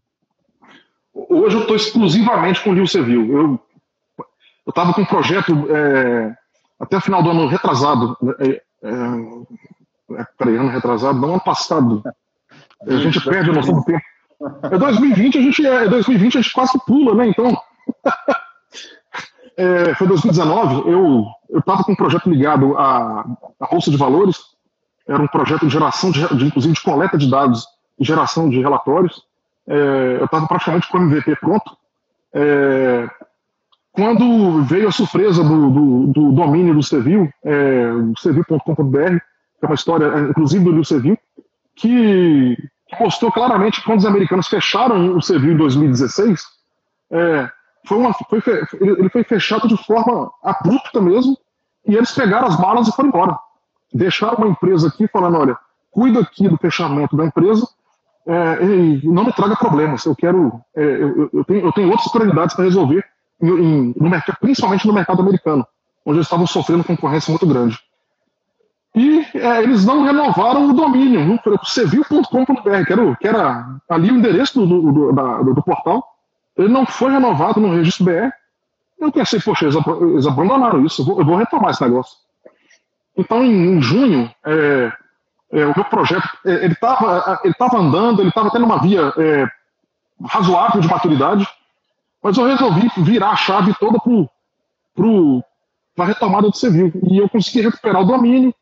Hoje eu estou exclusivamente com o Rio Civil. Eu estava com um projeto é, até o final do ano retrasado. É, é, é peraí, ano retrasado, não ano passado. A gente perde a noção do tempo. É 2020, a gente é 2020 a gente quase pula, né? Então, [LAUGHS] é, foi 2019. Eu estava com um projeto ligado à, à bolsa de valores. Era um projeto de geração de, de inclusive de coleta de dados e geração de relatórios. É, eu estava praticamente com o MVP pronto. É, quando veio a surpresa do, do, do domínio do Cevil, é, cevil.com.br, que é uma história, inclusive do Lio Cevil, que mostrou claramente quando os americanos fecharam o Cevil em 2016, é, foi uma, foi, ele foi fechado de forma abrupta mesmo, e eles pegaram as malas e foram embora. Deixaram uma empresa aqui falando, olha, cuida aqui do fechamento da empresa é, e não me traga problemas. Eu quero, é, eu, eu, tenho, eu tenho outras prioridades para resolver, em, em, no mercado, principalmente no mercado americano, onde eles estavam sofrendo concorrência muito grande. E é, eles não renovaram o domínio, civil.com.br, que, era, que era ali o endereço do, do, da, do, do portal. Ele não foi renovado no registro BR. Eu pensei, poxa, eles abandonaram isso, eu vou, eu vou retomar esse negócio. Então, em, em junho, é, é, o meu projeto, é, ele estava ele tava andando, ele estava tendo uma via é, razoável de maturidade, mas eu resolvi virar a chave toda para a retomada do civil. E eu consegui recuperar o domínio,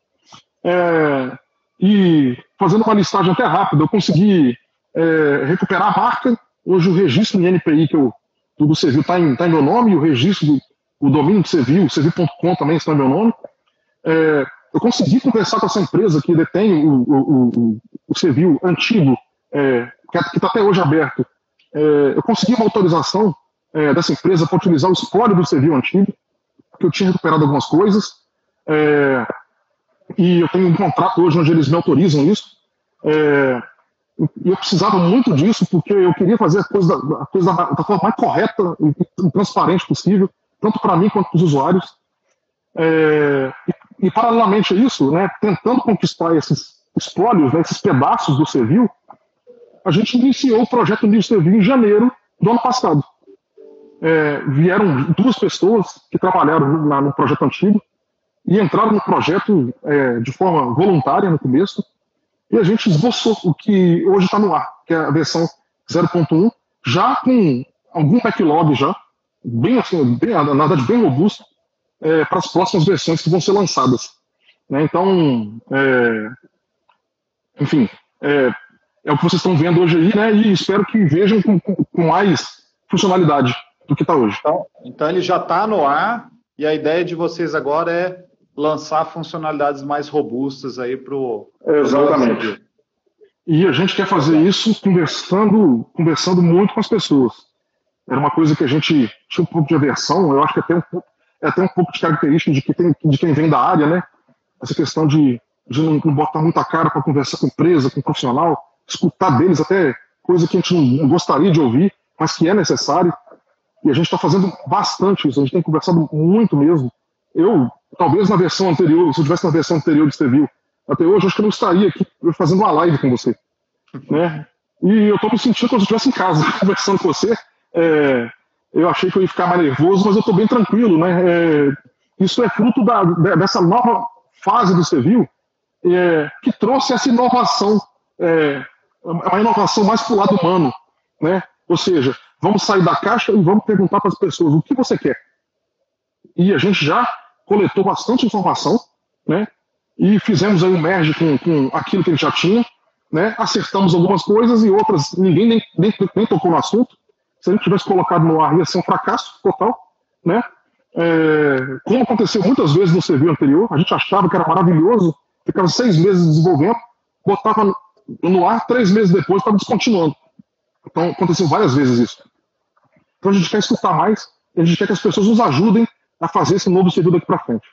é, e fazendo uma listagem até rápida, eu consegui é, recuperar a marca. Hoje o registro em NPI que eu, do Civil está em, tá em meu nome, e o registro do o domínio do Civil, o Civil.com também está em meu nome. É, eu consegui conversar com essa empresa que detém o, o, o, o antigo, é, que está até hoje aberto. É, eu consegui uma autorização é, dessa empresa para utilizar o espólio do Civil antigo, que eu tinha recuperado algumas coisas. É, e eu tenho um contrato hoje onde eles me autorizam isso. É, e eu precisava muito disso porque eu queria fazer a coisa, a coisa da forma mais correta e transparente possível, tanto para mim quanto para os usuários. É, e, e, paralelamente a isso, né, tentando conquistar esses espólios, né, esses pedaços do Civil, a gente iniciou o projeto New Civil em janeiro do ano passado. É, vieram duas pessoas que trabalharam no, no projeto antigo, e entraram no projeto é, de forma voluntária no começo, e a gente esboçou o que hoje está no ar, que é a versão 0.1, já com algum backlog já, bem assim, bem, na verdade bem robusto, é, para as próximas versões que vão ser lançadas. Né? Então, é, enfim, é, é, o que vocês estão vendo hoje aí, né? E espero que vejam com, com, mais funcionalidade do que está hoje. Então, então ele já está no ar e a ideia de vocês agora é lançar funcionalidades mais robustas aí para o. Exatamente. E a gente quer fazer isso conversando, conversando muito com as pessoas. Era uma coisa que a gente tinha um pouco de aversão, eu acho que é até um pouco, é até um pouco de característica de, que tem, de quem vem da área, né? Essa questão de, de não, não botar muita cara para conversar com empresa, com profissional, escutar deles até coisa que a gente não gostaria de ouvir, mas que é necessário. E a gente está fazendo bastante isso, a gente tem conversado muito mesmo. Eu, talvez na versão anterior, se eu tivesse na versão anterior de Stevie, até hoje, acho que eu não estaria aqui fazendo uma live com você. [LAUGHS] Né? E eu estou me sentindo como se eu estivesse em casa [LAUGHS] conversando com você. É, eu achei que eu ia ficar mais nervoso, mas eu estou bem tranquilo. Né? É, isso é fruto da, dessa nova fase do Civil é, que trouxe essa inovação, é, uma inovação mais para o lado humano. Né? Ou seja, vamos sair da caixa e vamos perguntar para as pessoas o que você quer. E a gente já coletou bastante informação, né? E fizemos aí um merge com, com aquilo que ele já tinha, né? Acertamos algumas coisas e outras ninguém nem, nem, nem tocou no assunto. Se a gente tivesse colocado no ar, ia ser um fracasso total, né? É, como aconteceu muitas vezes no serviço anterior, a gente achava que era maravilhoso, ficava seis meses desenvolvendo, botava no ar, três meses depois estava descontinuando. Então aconteceu várias vezes isso. Então a gente quer escutar mais, a gente quer que as pessoas nos ajudem a fazer esse novo serviço daqui para frente.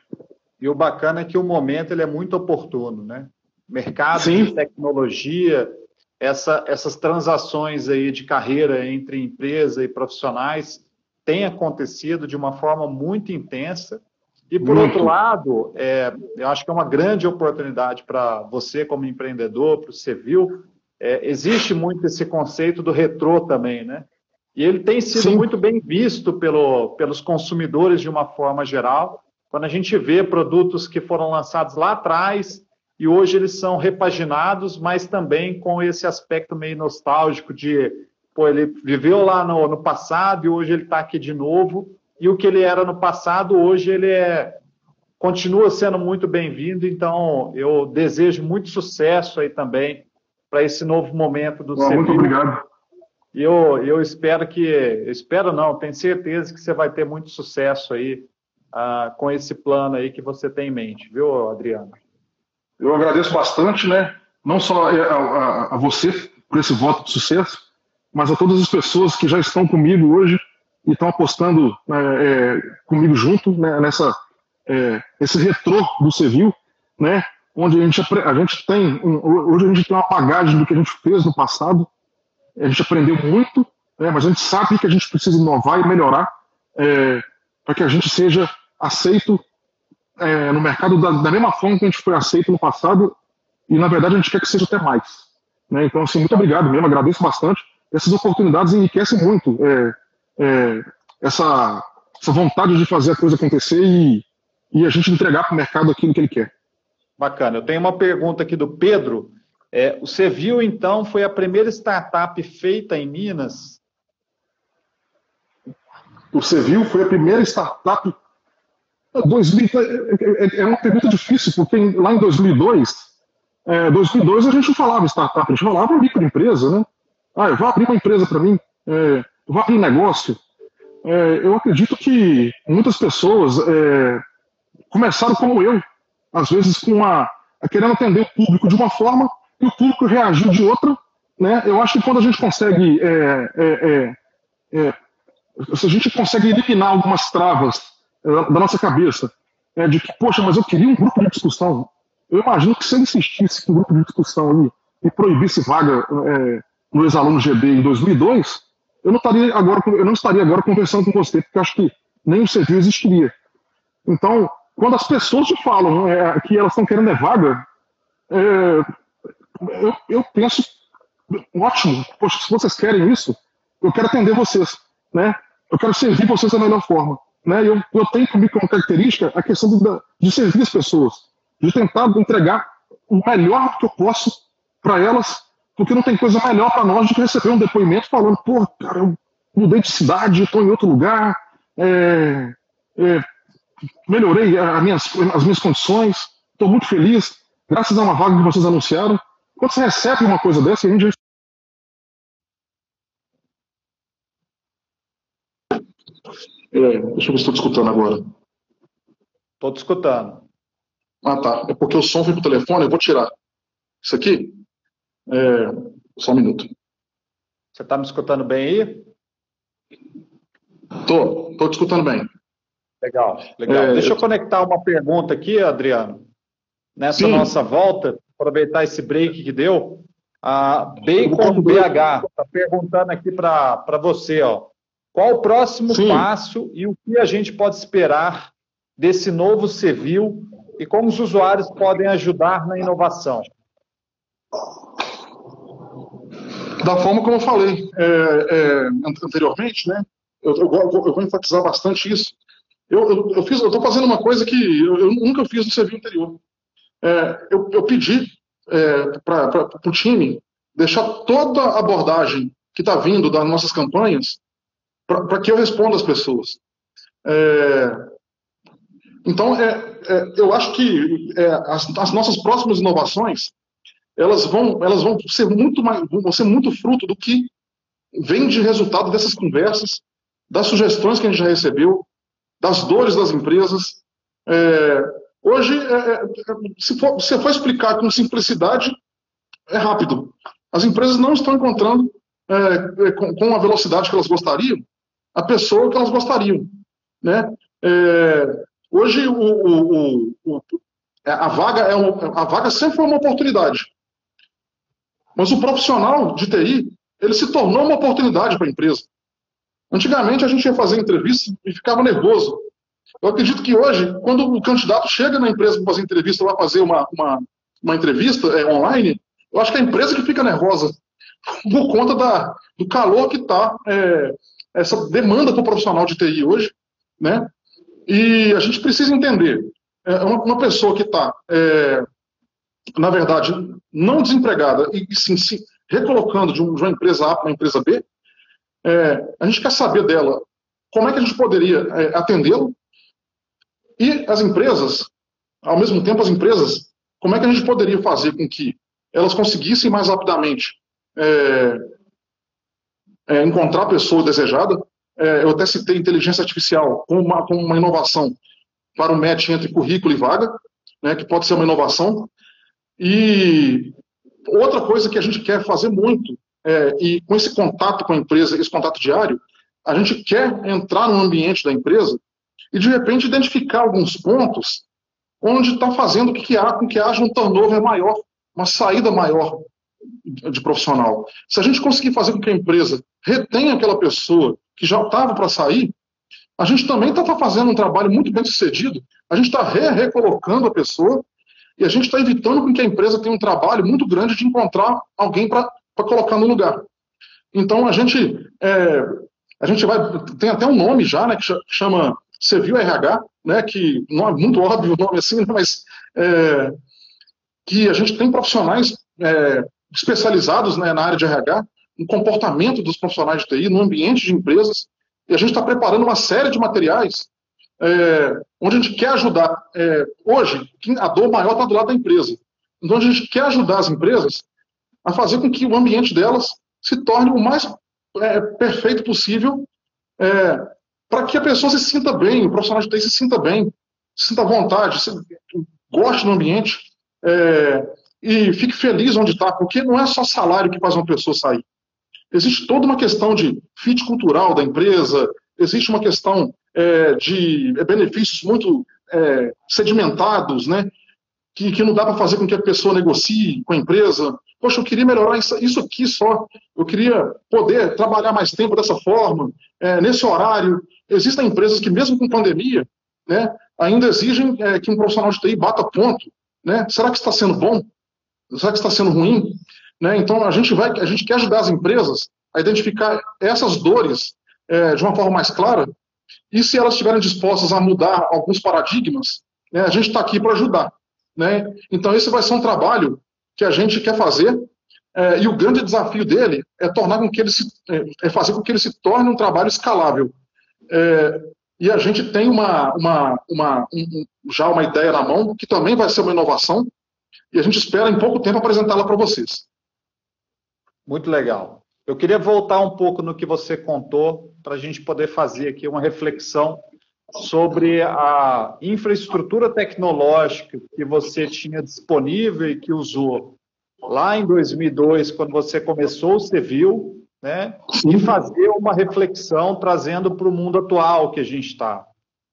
E o bacana é que o momento ele é muito oportuno, né? Mercado Sim. de tecnologia, essa, essas transações aí de carreira entre empresa e profissionais têm acontecido de uma forma muito intensa. E, por muito. outro lado, é, eu acho que é uma grande oportunidade para você, como empreendedor, para o Civil. É, existe muito esse conceito do retrô também, né? E ele tem sido Sim. muito bem visto pelo, pelos consumidores de uma forma geral. Quando a gente vê produtos que foram lançados lá atrás e hoje eles são repaginados, mas também com esse aspecto meio nostálgico de, pô, ele viveu lá no, no passado e hoje ele está aqui de novo. E o que ele era no passado, hoje ele é continua sendo muito bem-vindo. Então, eu desejo muito sucesso aí também para esse novo momento do Bom, Muito obrigado. Eu, eu espero que, espero não, tenho certeza que você vai ter muito sucesso aí uh, com esse plano aí que você tem em mente, viu, Adriano? Eu agradeço bastante, né? Não só a, a, a você por esse voto de sucesso, mas a todas as pessoas que já estão comigo hoje e estão apostando é, é, comigo junto né, nessa é, esse retrô do Civil, né? Onde a gente, a gente tem hoje a gente tem uma bagagem do que a gente fez no passado a gente aprendeu muito, né, mas a gente sabe que a gente precisa inovar e melhorar é, para que a gente seja aceito é, no mercado da, da, mesma forma que a gente foi aceito no passado e, na verdade, a gente quer que seja até mais. Né? Então, assim, muito obrigado mesmo, agradeço bastante. Essas oportunidades enriquecem muito é, é essa, essa vontade de fazer a coisa acontecer e, e a gente entregar para o mercado aquilo que ele quer. Bacana. Eu tenho uma pergunta aqui do Pedro. É, o Cevil, então, foi a primeira startup feita em Minas? O Cevil foi a primeira startup. 2000, é, é, é uma pergunta difícil, porque lá em 2002, é, 2002 a gente não falava startup, a gente falava microempresa, né? Ah, eu vou abrir uma empresa para mim, é, vou abrir um negócio. É, eu acredito que muitas pessoas é, começaram como eu, às vezes com a querendo atender o público de uma forma e o público reagiu de outra. Né? Eu acho que quando a gente consegue. É, é, é, é se a gente consegue eliminar algumas travas é, da nossa cabeça, de que, poxa, mas eu queria um grupo de discussão. Eu imagino que se eu insistisse com um grupo de discussão ali e proibisse vaga no ex-aluno GB em 2002, eu não, estaria agora, eu não estaria agora conversando com você, porque acho que nem o serviço existiria. Então, quando as pessoas te falam é, que elas estão querendo é vaga, é, eu, eu penso, ótimo, poxa, se vocês querem isso, eu quero atender vocês, né? Eu quero servir vocês da melhor forma, né? Eu, eu tenho como característica a questão de, de servir as pessoas, de tentar entregar o melhor que eu posso para elas, porque não tem coisa melhor para nós do que receber um depoimento falando, pô, cara, eu mudei de cidade, estou em outro lugar, é, é, melhorei as minhas, as minhas condições, estou muito feliz, graças a uma vaga que vocês anunciaram, quando você recebe uma coisa dessa, a gente já É, deixa eu ver se estou te escutando agora. Estou te escutando. Ah, tá. É porque o som vem pro telefone, eu vou tirar. Isso aqui? É... Só um minuto. Você está me escutando bem aí? Tô, tô te escutando bem. Legal, legal. É... Deixa eu conectar uma pergunta aqui, Adriano. Nessa Sim. nossa volta, aproveitar esse break que deu. A Bacon BH está perguntando aqui para você, ó. Qual o próximo Sim. passo e o que a gente pode esperar desse novo Civil e como os usuários podem ajudar na inovação? Da forma como eu falei é, é, anteriormente, né? Eu, eu, eu, vou enfatizar bastante isso. Eu, eu, eu estou fazendo uma coisa que eu, nunca fiz no Civil anterior. É, eu, eu pedi é, para o time deixar toda a abordagem que está vindo das nossas campanhas para que eu responda às pessoas. É, então, é, é, eu acho que é, as, as, nossas próximas inovações elas vão, elas vão ser muito mais, vão ser muito fruto do que vem de resultado dessas conversas, das sugestões que a gente já recebeu, das dores das empresas. É, Hoje, é, é, se, for, for explicar com simplicidade, é rápido. As empresas não estão encontrando, é, é, com, com, a velocidade que elas gostariam, a pessoa que elas gostariam. Né? É, hoje, o, o, o, é, a, vaga é a vaga sempre foi uma oportunidade. Mas o profissional de TI, ele se tornou uma oportunidade para a empresa. Antigamente, a gente ia fazer entrevista e ficava nervoso eu acredito que hoje, quando o candidato chega na empresa para fazer entrevista, vai fazer uma, uma, uma entrevista é, online, eu acho que é a empresa que fica nervosa [LAUGHS] por conta da, do calor que está é, essa demanda para o profissional de TI hoje, né? E a gente precisa entender, é, uma, uma pessoa que está, é, na verdade, não desempregada, e, sim, sim recolocando de, um, de, uma empresa A para uma empresa B, é, a gente quer saber dela como é que a gente poderia é, atendê-lo e as empresas, ao mesmo tempo as empresas, como é que a gente poderia fazer com que elas conseguissem mais rapidamente é, é, encontrar a pessoa desejada. É, eu até citei inteligência artificial como uma, como uma inovação para o match entre currículo e vaga, né, que pode ser uma inovação. E outra coisa que a gente quer fazer muito, é, e com esse contato com a empresa, esse contato diário, a gente quer entrar no ambiente da empresa e, de repente, identificar alguns pontos onde está fazendo com que, há, com que haja um turnover maior, uma saída maior de profissional. Se a gente conseguir fazer com que a empresa retenha aquela pessoa que já estava para sair, a gente também está fazendo um trabalho muito bem sucedido. A gente está re recolocando a pessoa e a gente está evitando que a empresa tenha um trabalho muito grande de encontrar alguém para colocar no lugar. Então a gente é, a gente vai tem até um nome já, né, que chama Civil RH, né, que não é muito óbvio o nome assim, né, mas é, que a gente tem profissionais é, especializados né, na área de RH, no comportamento dos profissionais de TI, no ambiente de empresas, e a gente está preparando uma série de materiais é, onde a gente quer ajudar. É, hoje, a dor maior está do lado da empresa. Então, a gente quer ajudar as empresas a fazer com que o ambiente delas se torne o mais é, perfeito possível é, para que a pessoa se sinta bem, o profissional de TI se sinta bem, se sinta à vontade, se, goste do ambiente. É, e fique feliz onde está, porque não é só salário que faz uma pessoa sair. Existe toda uma questão de fit cultural da empresa, existe uma questão é, de é, benefícios muito é, sedimentados, né? Que, que não dá para fazer com que a pessoa negocie com a empresa. Poxa, eu queria melhorar isso, isso aqui só. Eu queria poder trabalhar mais tempo dessa forma, é, nesse horário. Existem empresas que, mesmo com pandemia, né, ainda exigem é, que um profissional de TI bata ponto. Né? Será que está sendo bom? Será que está sendo ruim? Né? Então, a gente, vai, a gente quer ajudar as empresas a identificar essas dores é, de uma forma mais clara, e se elas estiverem dispostas a mudar alguns paradigmas, né, a gente está aqui para ajudar. Né? Então, esse vai ser um trabalho que a gente quer fazer, é, e o grande desafio dele é tornar com que ele se, é, é fazer com que ele se torne um trabalho escalável. É, e a gente tem uma, uma, uma um, já uma ideia na mão, que também vai ser uma inovação, e a gente espera em pouco tempo apresentá-la para vocês. Muito legal. Eu queria voltar um pouco no que você contou, para a gente poder fazer aqui uma reflexão sobre a infraestrutura tecnológica que você tinha disponível e que usou lá em 2002, quando você começou o Civil, né? E fazer uma reflexão trazendo para o mundo atual que a gente está,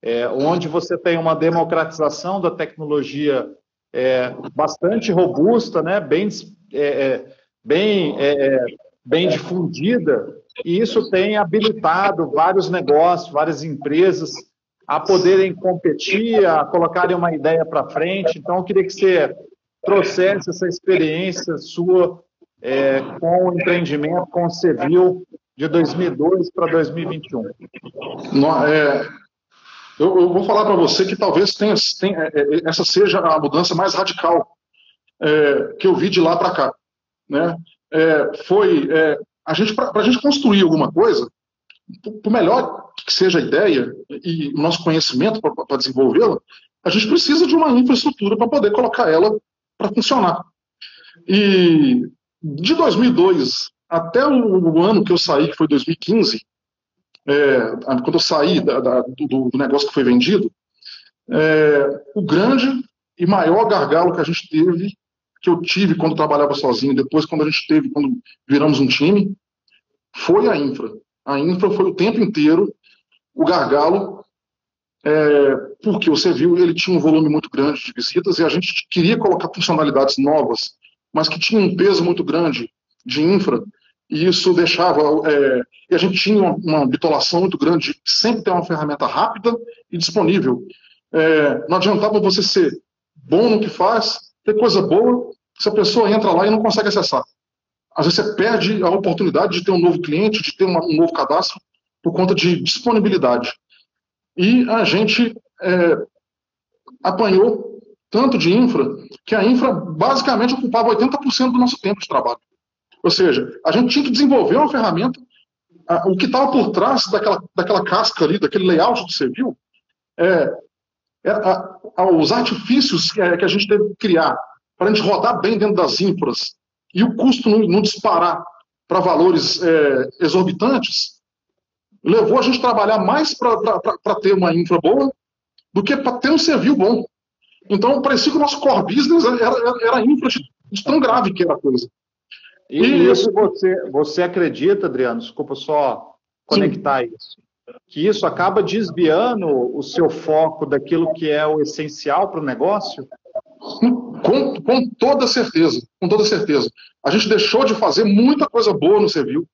é, onde você tem uma democratização da tecnologia é, bastante robusta, né? Bem, é, é bem, é, é, bem difundida, e isso tem habilitado vários negócios, várias empresas a poderem competir, a colocarem uma ideia para frente. Então, eu queria que você trouxesse essa experiência sua é, com o empreendimento, com o Civil, de 2002 para 2021. Não, é, eu, eu, vou falar para você que talvez tenha, tenha, é, é, essa seja a mudança mais radical é, que eu vi de lá para cá. Né? É, foi a gente para a gente construir alguma coisa, por melhor que seja a ideia e o nosso conhecimento para desenvolvê-la, a gente precisa de uma infraestrutura para poder colocar ela para funcionar. E de 2002 até o, ano que eu saí, que foi 2015, é, quando eu saí da, da, do, do, negócio que foi vendido, é, o grande e maior gargalo que a gente teve, que eu tive quando trabalhava sozinho, depois quando a gente teve, quando viramos um time, foi a infra. A infra foi o tempo inteiro o gargalo, é, porque você viu, ele tinha um volume muito grande de visitas e a gente queria colocar funcionalidades novas, mas que tinham um peso muito grande de infra, e isso deixava. É, e a gente tinha uma, bitolação muito grande de sempre ter uma ferramenta rápida e disponível. É, não adiantava você ser bom no que faz, ter coisa boa, se a pessoa entra lá e não consegue acessar. às vezes você perde a oportunidade de ter um novo cliente, de ter uma, um novo cadastro, por conta de disponibilidade. E a gente é, apanhou tanto de infra, que a infra basicamente ocupava 80% do nosso tempo de trabalho. Ou seja, a gente tinha que desenvolver uma ferramenta, o que estava por trás daquela, daquela casca ali, daquele layout do serviço, é, é a, a, os artifícios que, é, que a gente teve que criar para a gente rodar bem dentro das infras e o custo não, não disparar para valores é, exorbitantes, levou a gente a trabalhar mais para ter uma infra boa do que para ter um serviço bom. Então, parecia que o nosso core business era, era, infra de, de, tão grave que era a coisa. E, e isso você, você acredita, Adriano, desculpa só conectar sim. isso, que isso acaba desviando o seu foco daquilo que é o essencial para o negócio? Com, com toda certeza, com toda certeza. A gente deixou de fazer muita coisa boa no Servil.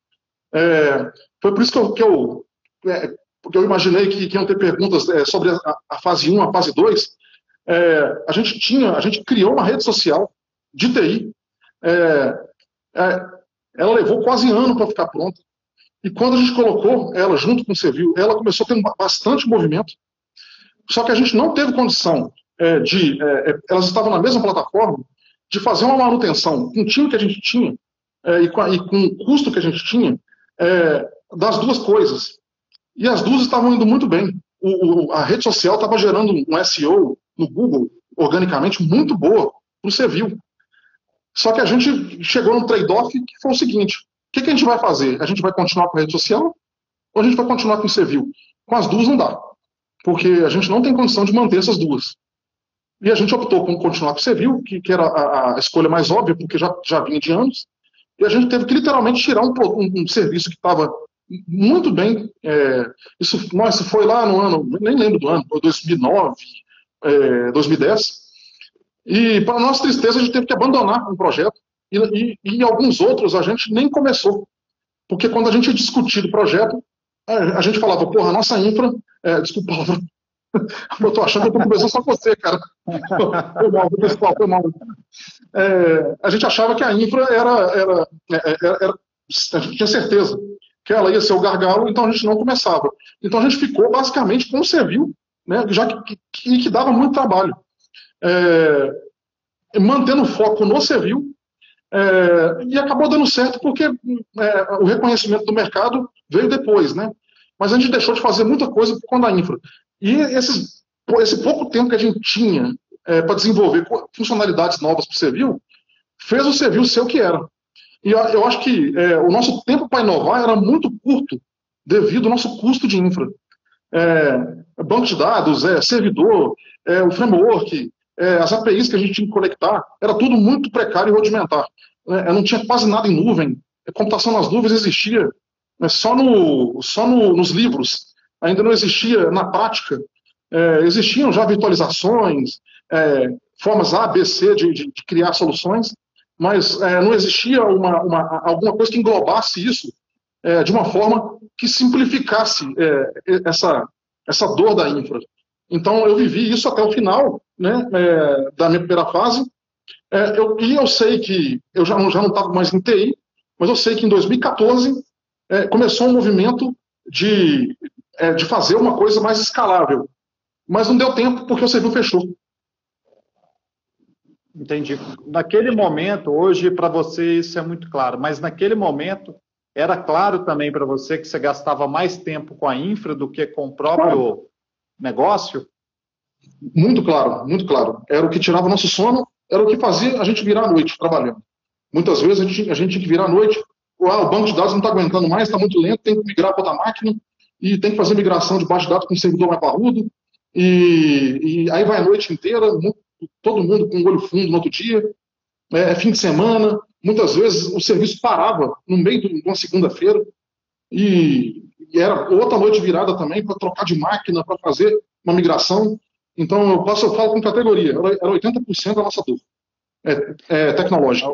É, foi por isso que eu, que eu, é, porque eu imaginei que, que iam ter perguntas é, sobre a, a, fase 1, a fase 2. É, a gente tinha, a gente criou uma rede social de TI. É, é, ela levou quase um ano para ficar pronta. E quando a gente colocou ela junto com o Servil, ela começou a ter bastante movimento. Só que a gente não teve condição é, de. É, é, elas estavam na mesma plataforma, de fazer uma manutenção com o time que a gente tinha e, com a, e, com, o custo que a gente tinha, das duas coisas. E as duas estavam indo muito bem. O, o, a rede social estava gerando um SEO no Google, organicamente, muito boa para o. Só que a gente chegou num trade-off que foi o seguinte: o que, que, a gente vai fazer? A gente vai continuar com a rede social ou a gente vai continuar com o Cevil? Com as duas não dá, porque a gente não tem condição de manter essas duas. E a gente optou por continuar com o Civil, que, que era a, a, escolha mais óbvia, porque já, já vinha de anos, e a gente teve que literalmente tirar um, um, um serviço que estava muito bem. É, isso, nossa, foi lá no ano, nem lembro do ano, 2009, é, 2010. E, para nossa tristeza, a gente teve que abandonar um projeto, e, e, e, alguns outros a gente nem começou. Porque quando a gente discutia o projeto, a, a gente falava, porra, a nossa infra, é, desculpa [LAUGHS] Eu tô achando que eu tô conversando só com você, cara. [LAUGHS] Foi mal, pessoal, foi mal. É, a gente achava que a infra era, era, é, era, era, A gente tinha certeza que ela ia ser o gargalo, então a gente não começava. Então a gente ficou basicamente com o né, já que, que, que dava muito trabalho. É, mantendo o foco no Servil, é, e acabou dando certo porque é, o reconhecimento do mercado veio depois, né? Mas a gente deixou de fazer muita coisa por conta da infra. E esses, esse pouco tempo que a gente tinha é, para desenvolver funcionalidades novas para o Servil, fez o Servil ser o que era. E eu acho que é, o nosso tempo para inovar era muito curto, devido ao nosso custo de infra. É, banco de dados, é, servidor, é, o framework, é, as APIs que a gente tinha que conectar, era tudo muito precário e rudimentar. É, não tinha quase nada em nuvem. A computação nas nuvens existia né, só, no, só no, nos livros ainda não existia na prática. É, existiam já virtualizações, é, formas A, B, C de, de, de criar soluções, mas é, não existia uma, uma, alguma coisa que englobasse isso é, de uma forma que simplificasse é, essa, essa dor da infra. Então, eu vivi isso até o final né, é, da minha primeira fase, eu, e eu sei que, eu já, já não estava mais em TI, mas eu sei que em 2014 começou um movimento de, é, de fazer uma coisa mais escalável. Mas não deu tempo porque o serviço fechou. Entendi. Naquele momento, hoje para você isso é muito claro, mas naquele momento era claro também para você que você gastava mais tempo com a infra do que com o próprio claro. negócio? Muito claro, muito claro. Era o que tirava nosso sono, era o que fazia a gente virar à noite trabalhando. Muitas vezes a gente, a gente tinha que virar à noite, ah, o banco de dados não está aguentando mais, está muito lento, tem que migrar para outra máquina, e tem que fazer migração de base de dados com um servidor mais parrudo, e, e, aí vai a noite inteira, todo mundo com o olho fundo no outro dia, é, é, fim de semana, muitas vezes o serviço parava no meio de uma segunda-feira, e, e, era outra noite virada também para trocar de máquina, para fazer uma migração. Então, eu, passo, eu falo com categoria, era, era 80% da nossa dor é, é, tecnológica.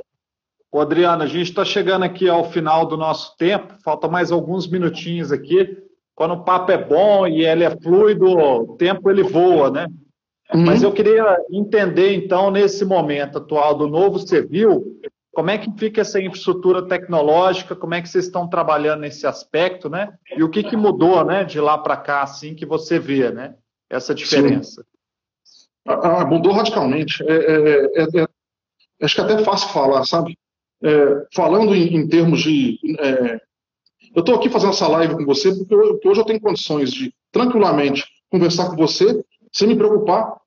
Ô, Adriano, a gente está chegando aqui ao final do nosso tempo, falta mais alguns minutinhos aqui quando o papo é bom e ele é fluido, o tempo ele voa, né? Uhum. Mas eu queria entender, então, nesse momento atual do novo civil, Como é que fica essa infraestrutura tecnológica? Como é que vocês estão trabalhando nesse aspecto, né? E o que, que mudou, né, de lá para cá, assim, que você vê, né? Essa diferença. Ah, ah, mudou radicalmente. É, é, é, é, acho que é até fácil falar, sabe? É, falando em, em, termos de. É, eu estou aqui fazendo essa live com você porque, eu, porque, hoje eu tenho condições de tranquilamente conversar com você sem me preocupar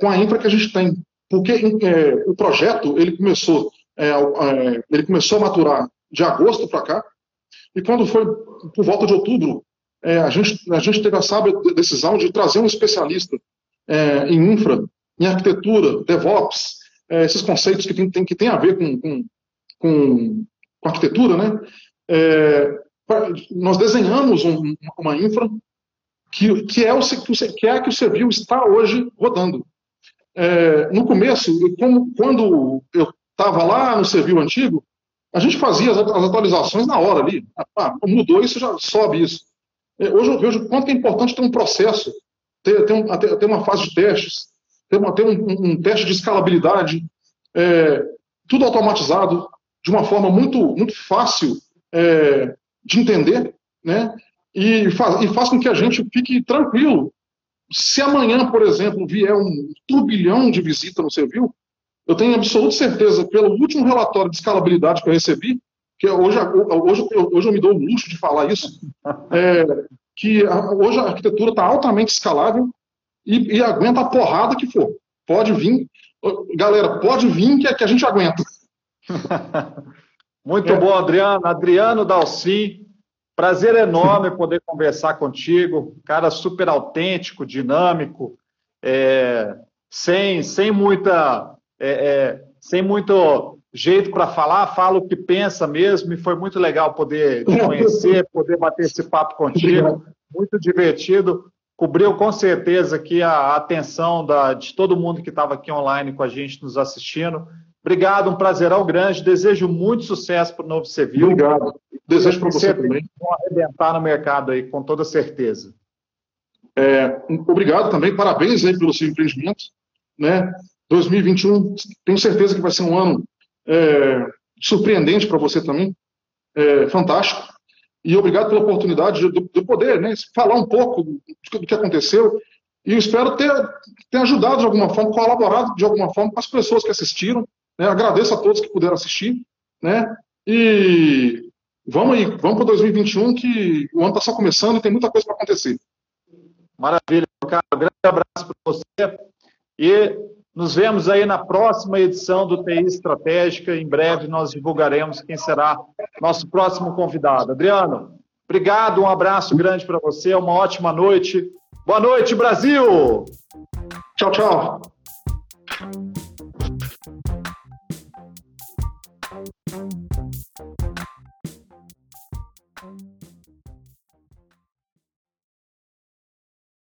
com a infra que a gente tem. Porque o projeto ele começou, ele começou a maturar de agosto para cá, e quando foi por volta de outubro, a, gente, a gente teve a sábia decisão de trazer um especialista é, em infra, em arquitetura, DevOps, é, esses conceitos que tem, tem, que tem a ver com, com, com, com arquitetura, né? É, nós desenhamos um, uma infra que, que, é o, que é a que o Servil está hoje rodando. É, no começo, como, quando eu estava lá no Servil antigo, a gente fazia as, atualizações na hora ali. Ah, mudou isso, já sobe isso. É, hoje eu vejo quanto é importante ter um processo ter, ter, um, ter uma fase de testes, ter, uma, ter um, um, teste de escalabilidade, é, tudo automatizado, de uma forma muito, muito fácil é, de entender, né? E faz, e faz com que a gente fique tranquilo. Se amanhã, por exemplo, vier um turbilhão de visita no Servil, eu tenho absoluta certeza, pelo último relatório de escalabilidade que eu recebi, que hoje, hoje, hoje eu me dou o luxo de falar isso, é, que hoje a arquitetura está altamente escalável e, e, aguenta a porrada que for. Pode vir, galera, pode vir que, que a gente aguenta. [LAUGHS] Muito é. bom, Adriano. Adriano Dalci, prazer enorme poder conversar contigo. Cara super autêntico, dinâmico, é, sem, sem muita. É, é sem muito jeito para falar, fala o que pensa mesmo, e foi muito legal poder te conhecer, poder bater esse papo contigo, muito divertido, cobriu com certeza aqui a atenção da, de todo mundo que estava aqui online com a gente nos assistindo. Obrigado, um prazerão grande, desejo muito sucesso para o Novo Civil. Obrigado, desejo para você também. Vão arrebentar no mercado aí, com toda certeza. É, obrigado também, parabéns aí pelo seu empreendimento, né? 2021, tenho certeza que vai ser um ano é, surpreendente para você também, é, fantástico. E obrigado pela oportunidade de, de poder né, falar um pouco do, do, que aconteceu. E espero ter, ter ajudado de alguma forma, colaborado de alguma forma com as pessoas que assistiram. Né, agradeço a todos que puderam assistir. Né, e vamos aí, vamos para 2021, que o ano está só começando e tem muita coisa para acontecer. Maravilha, cara. Um grande abraço para você. E nos vemos aí na próxima edição do TI Estratégica. Em breve nós divulgaremos quem será nosso próximo convidado. Adriano, obrigado, um abraço grande para você, uma ótima noite. Boa noite, Brasil! Tchau, tchau.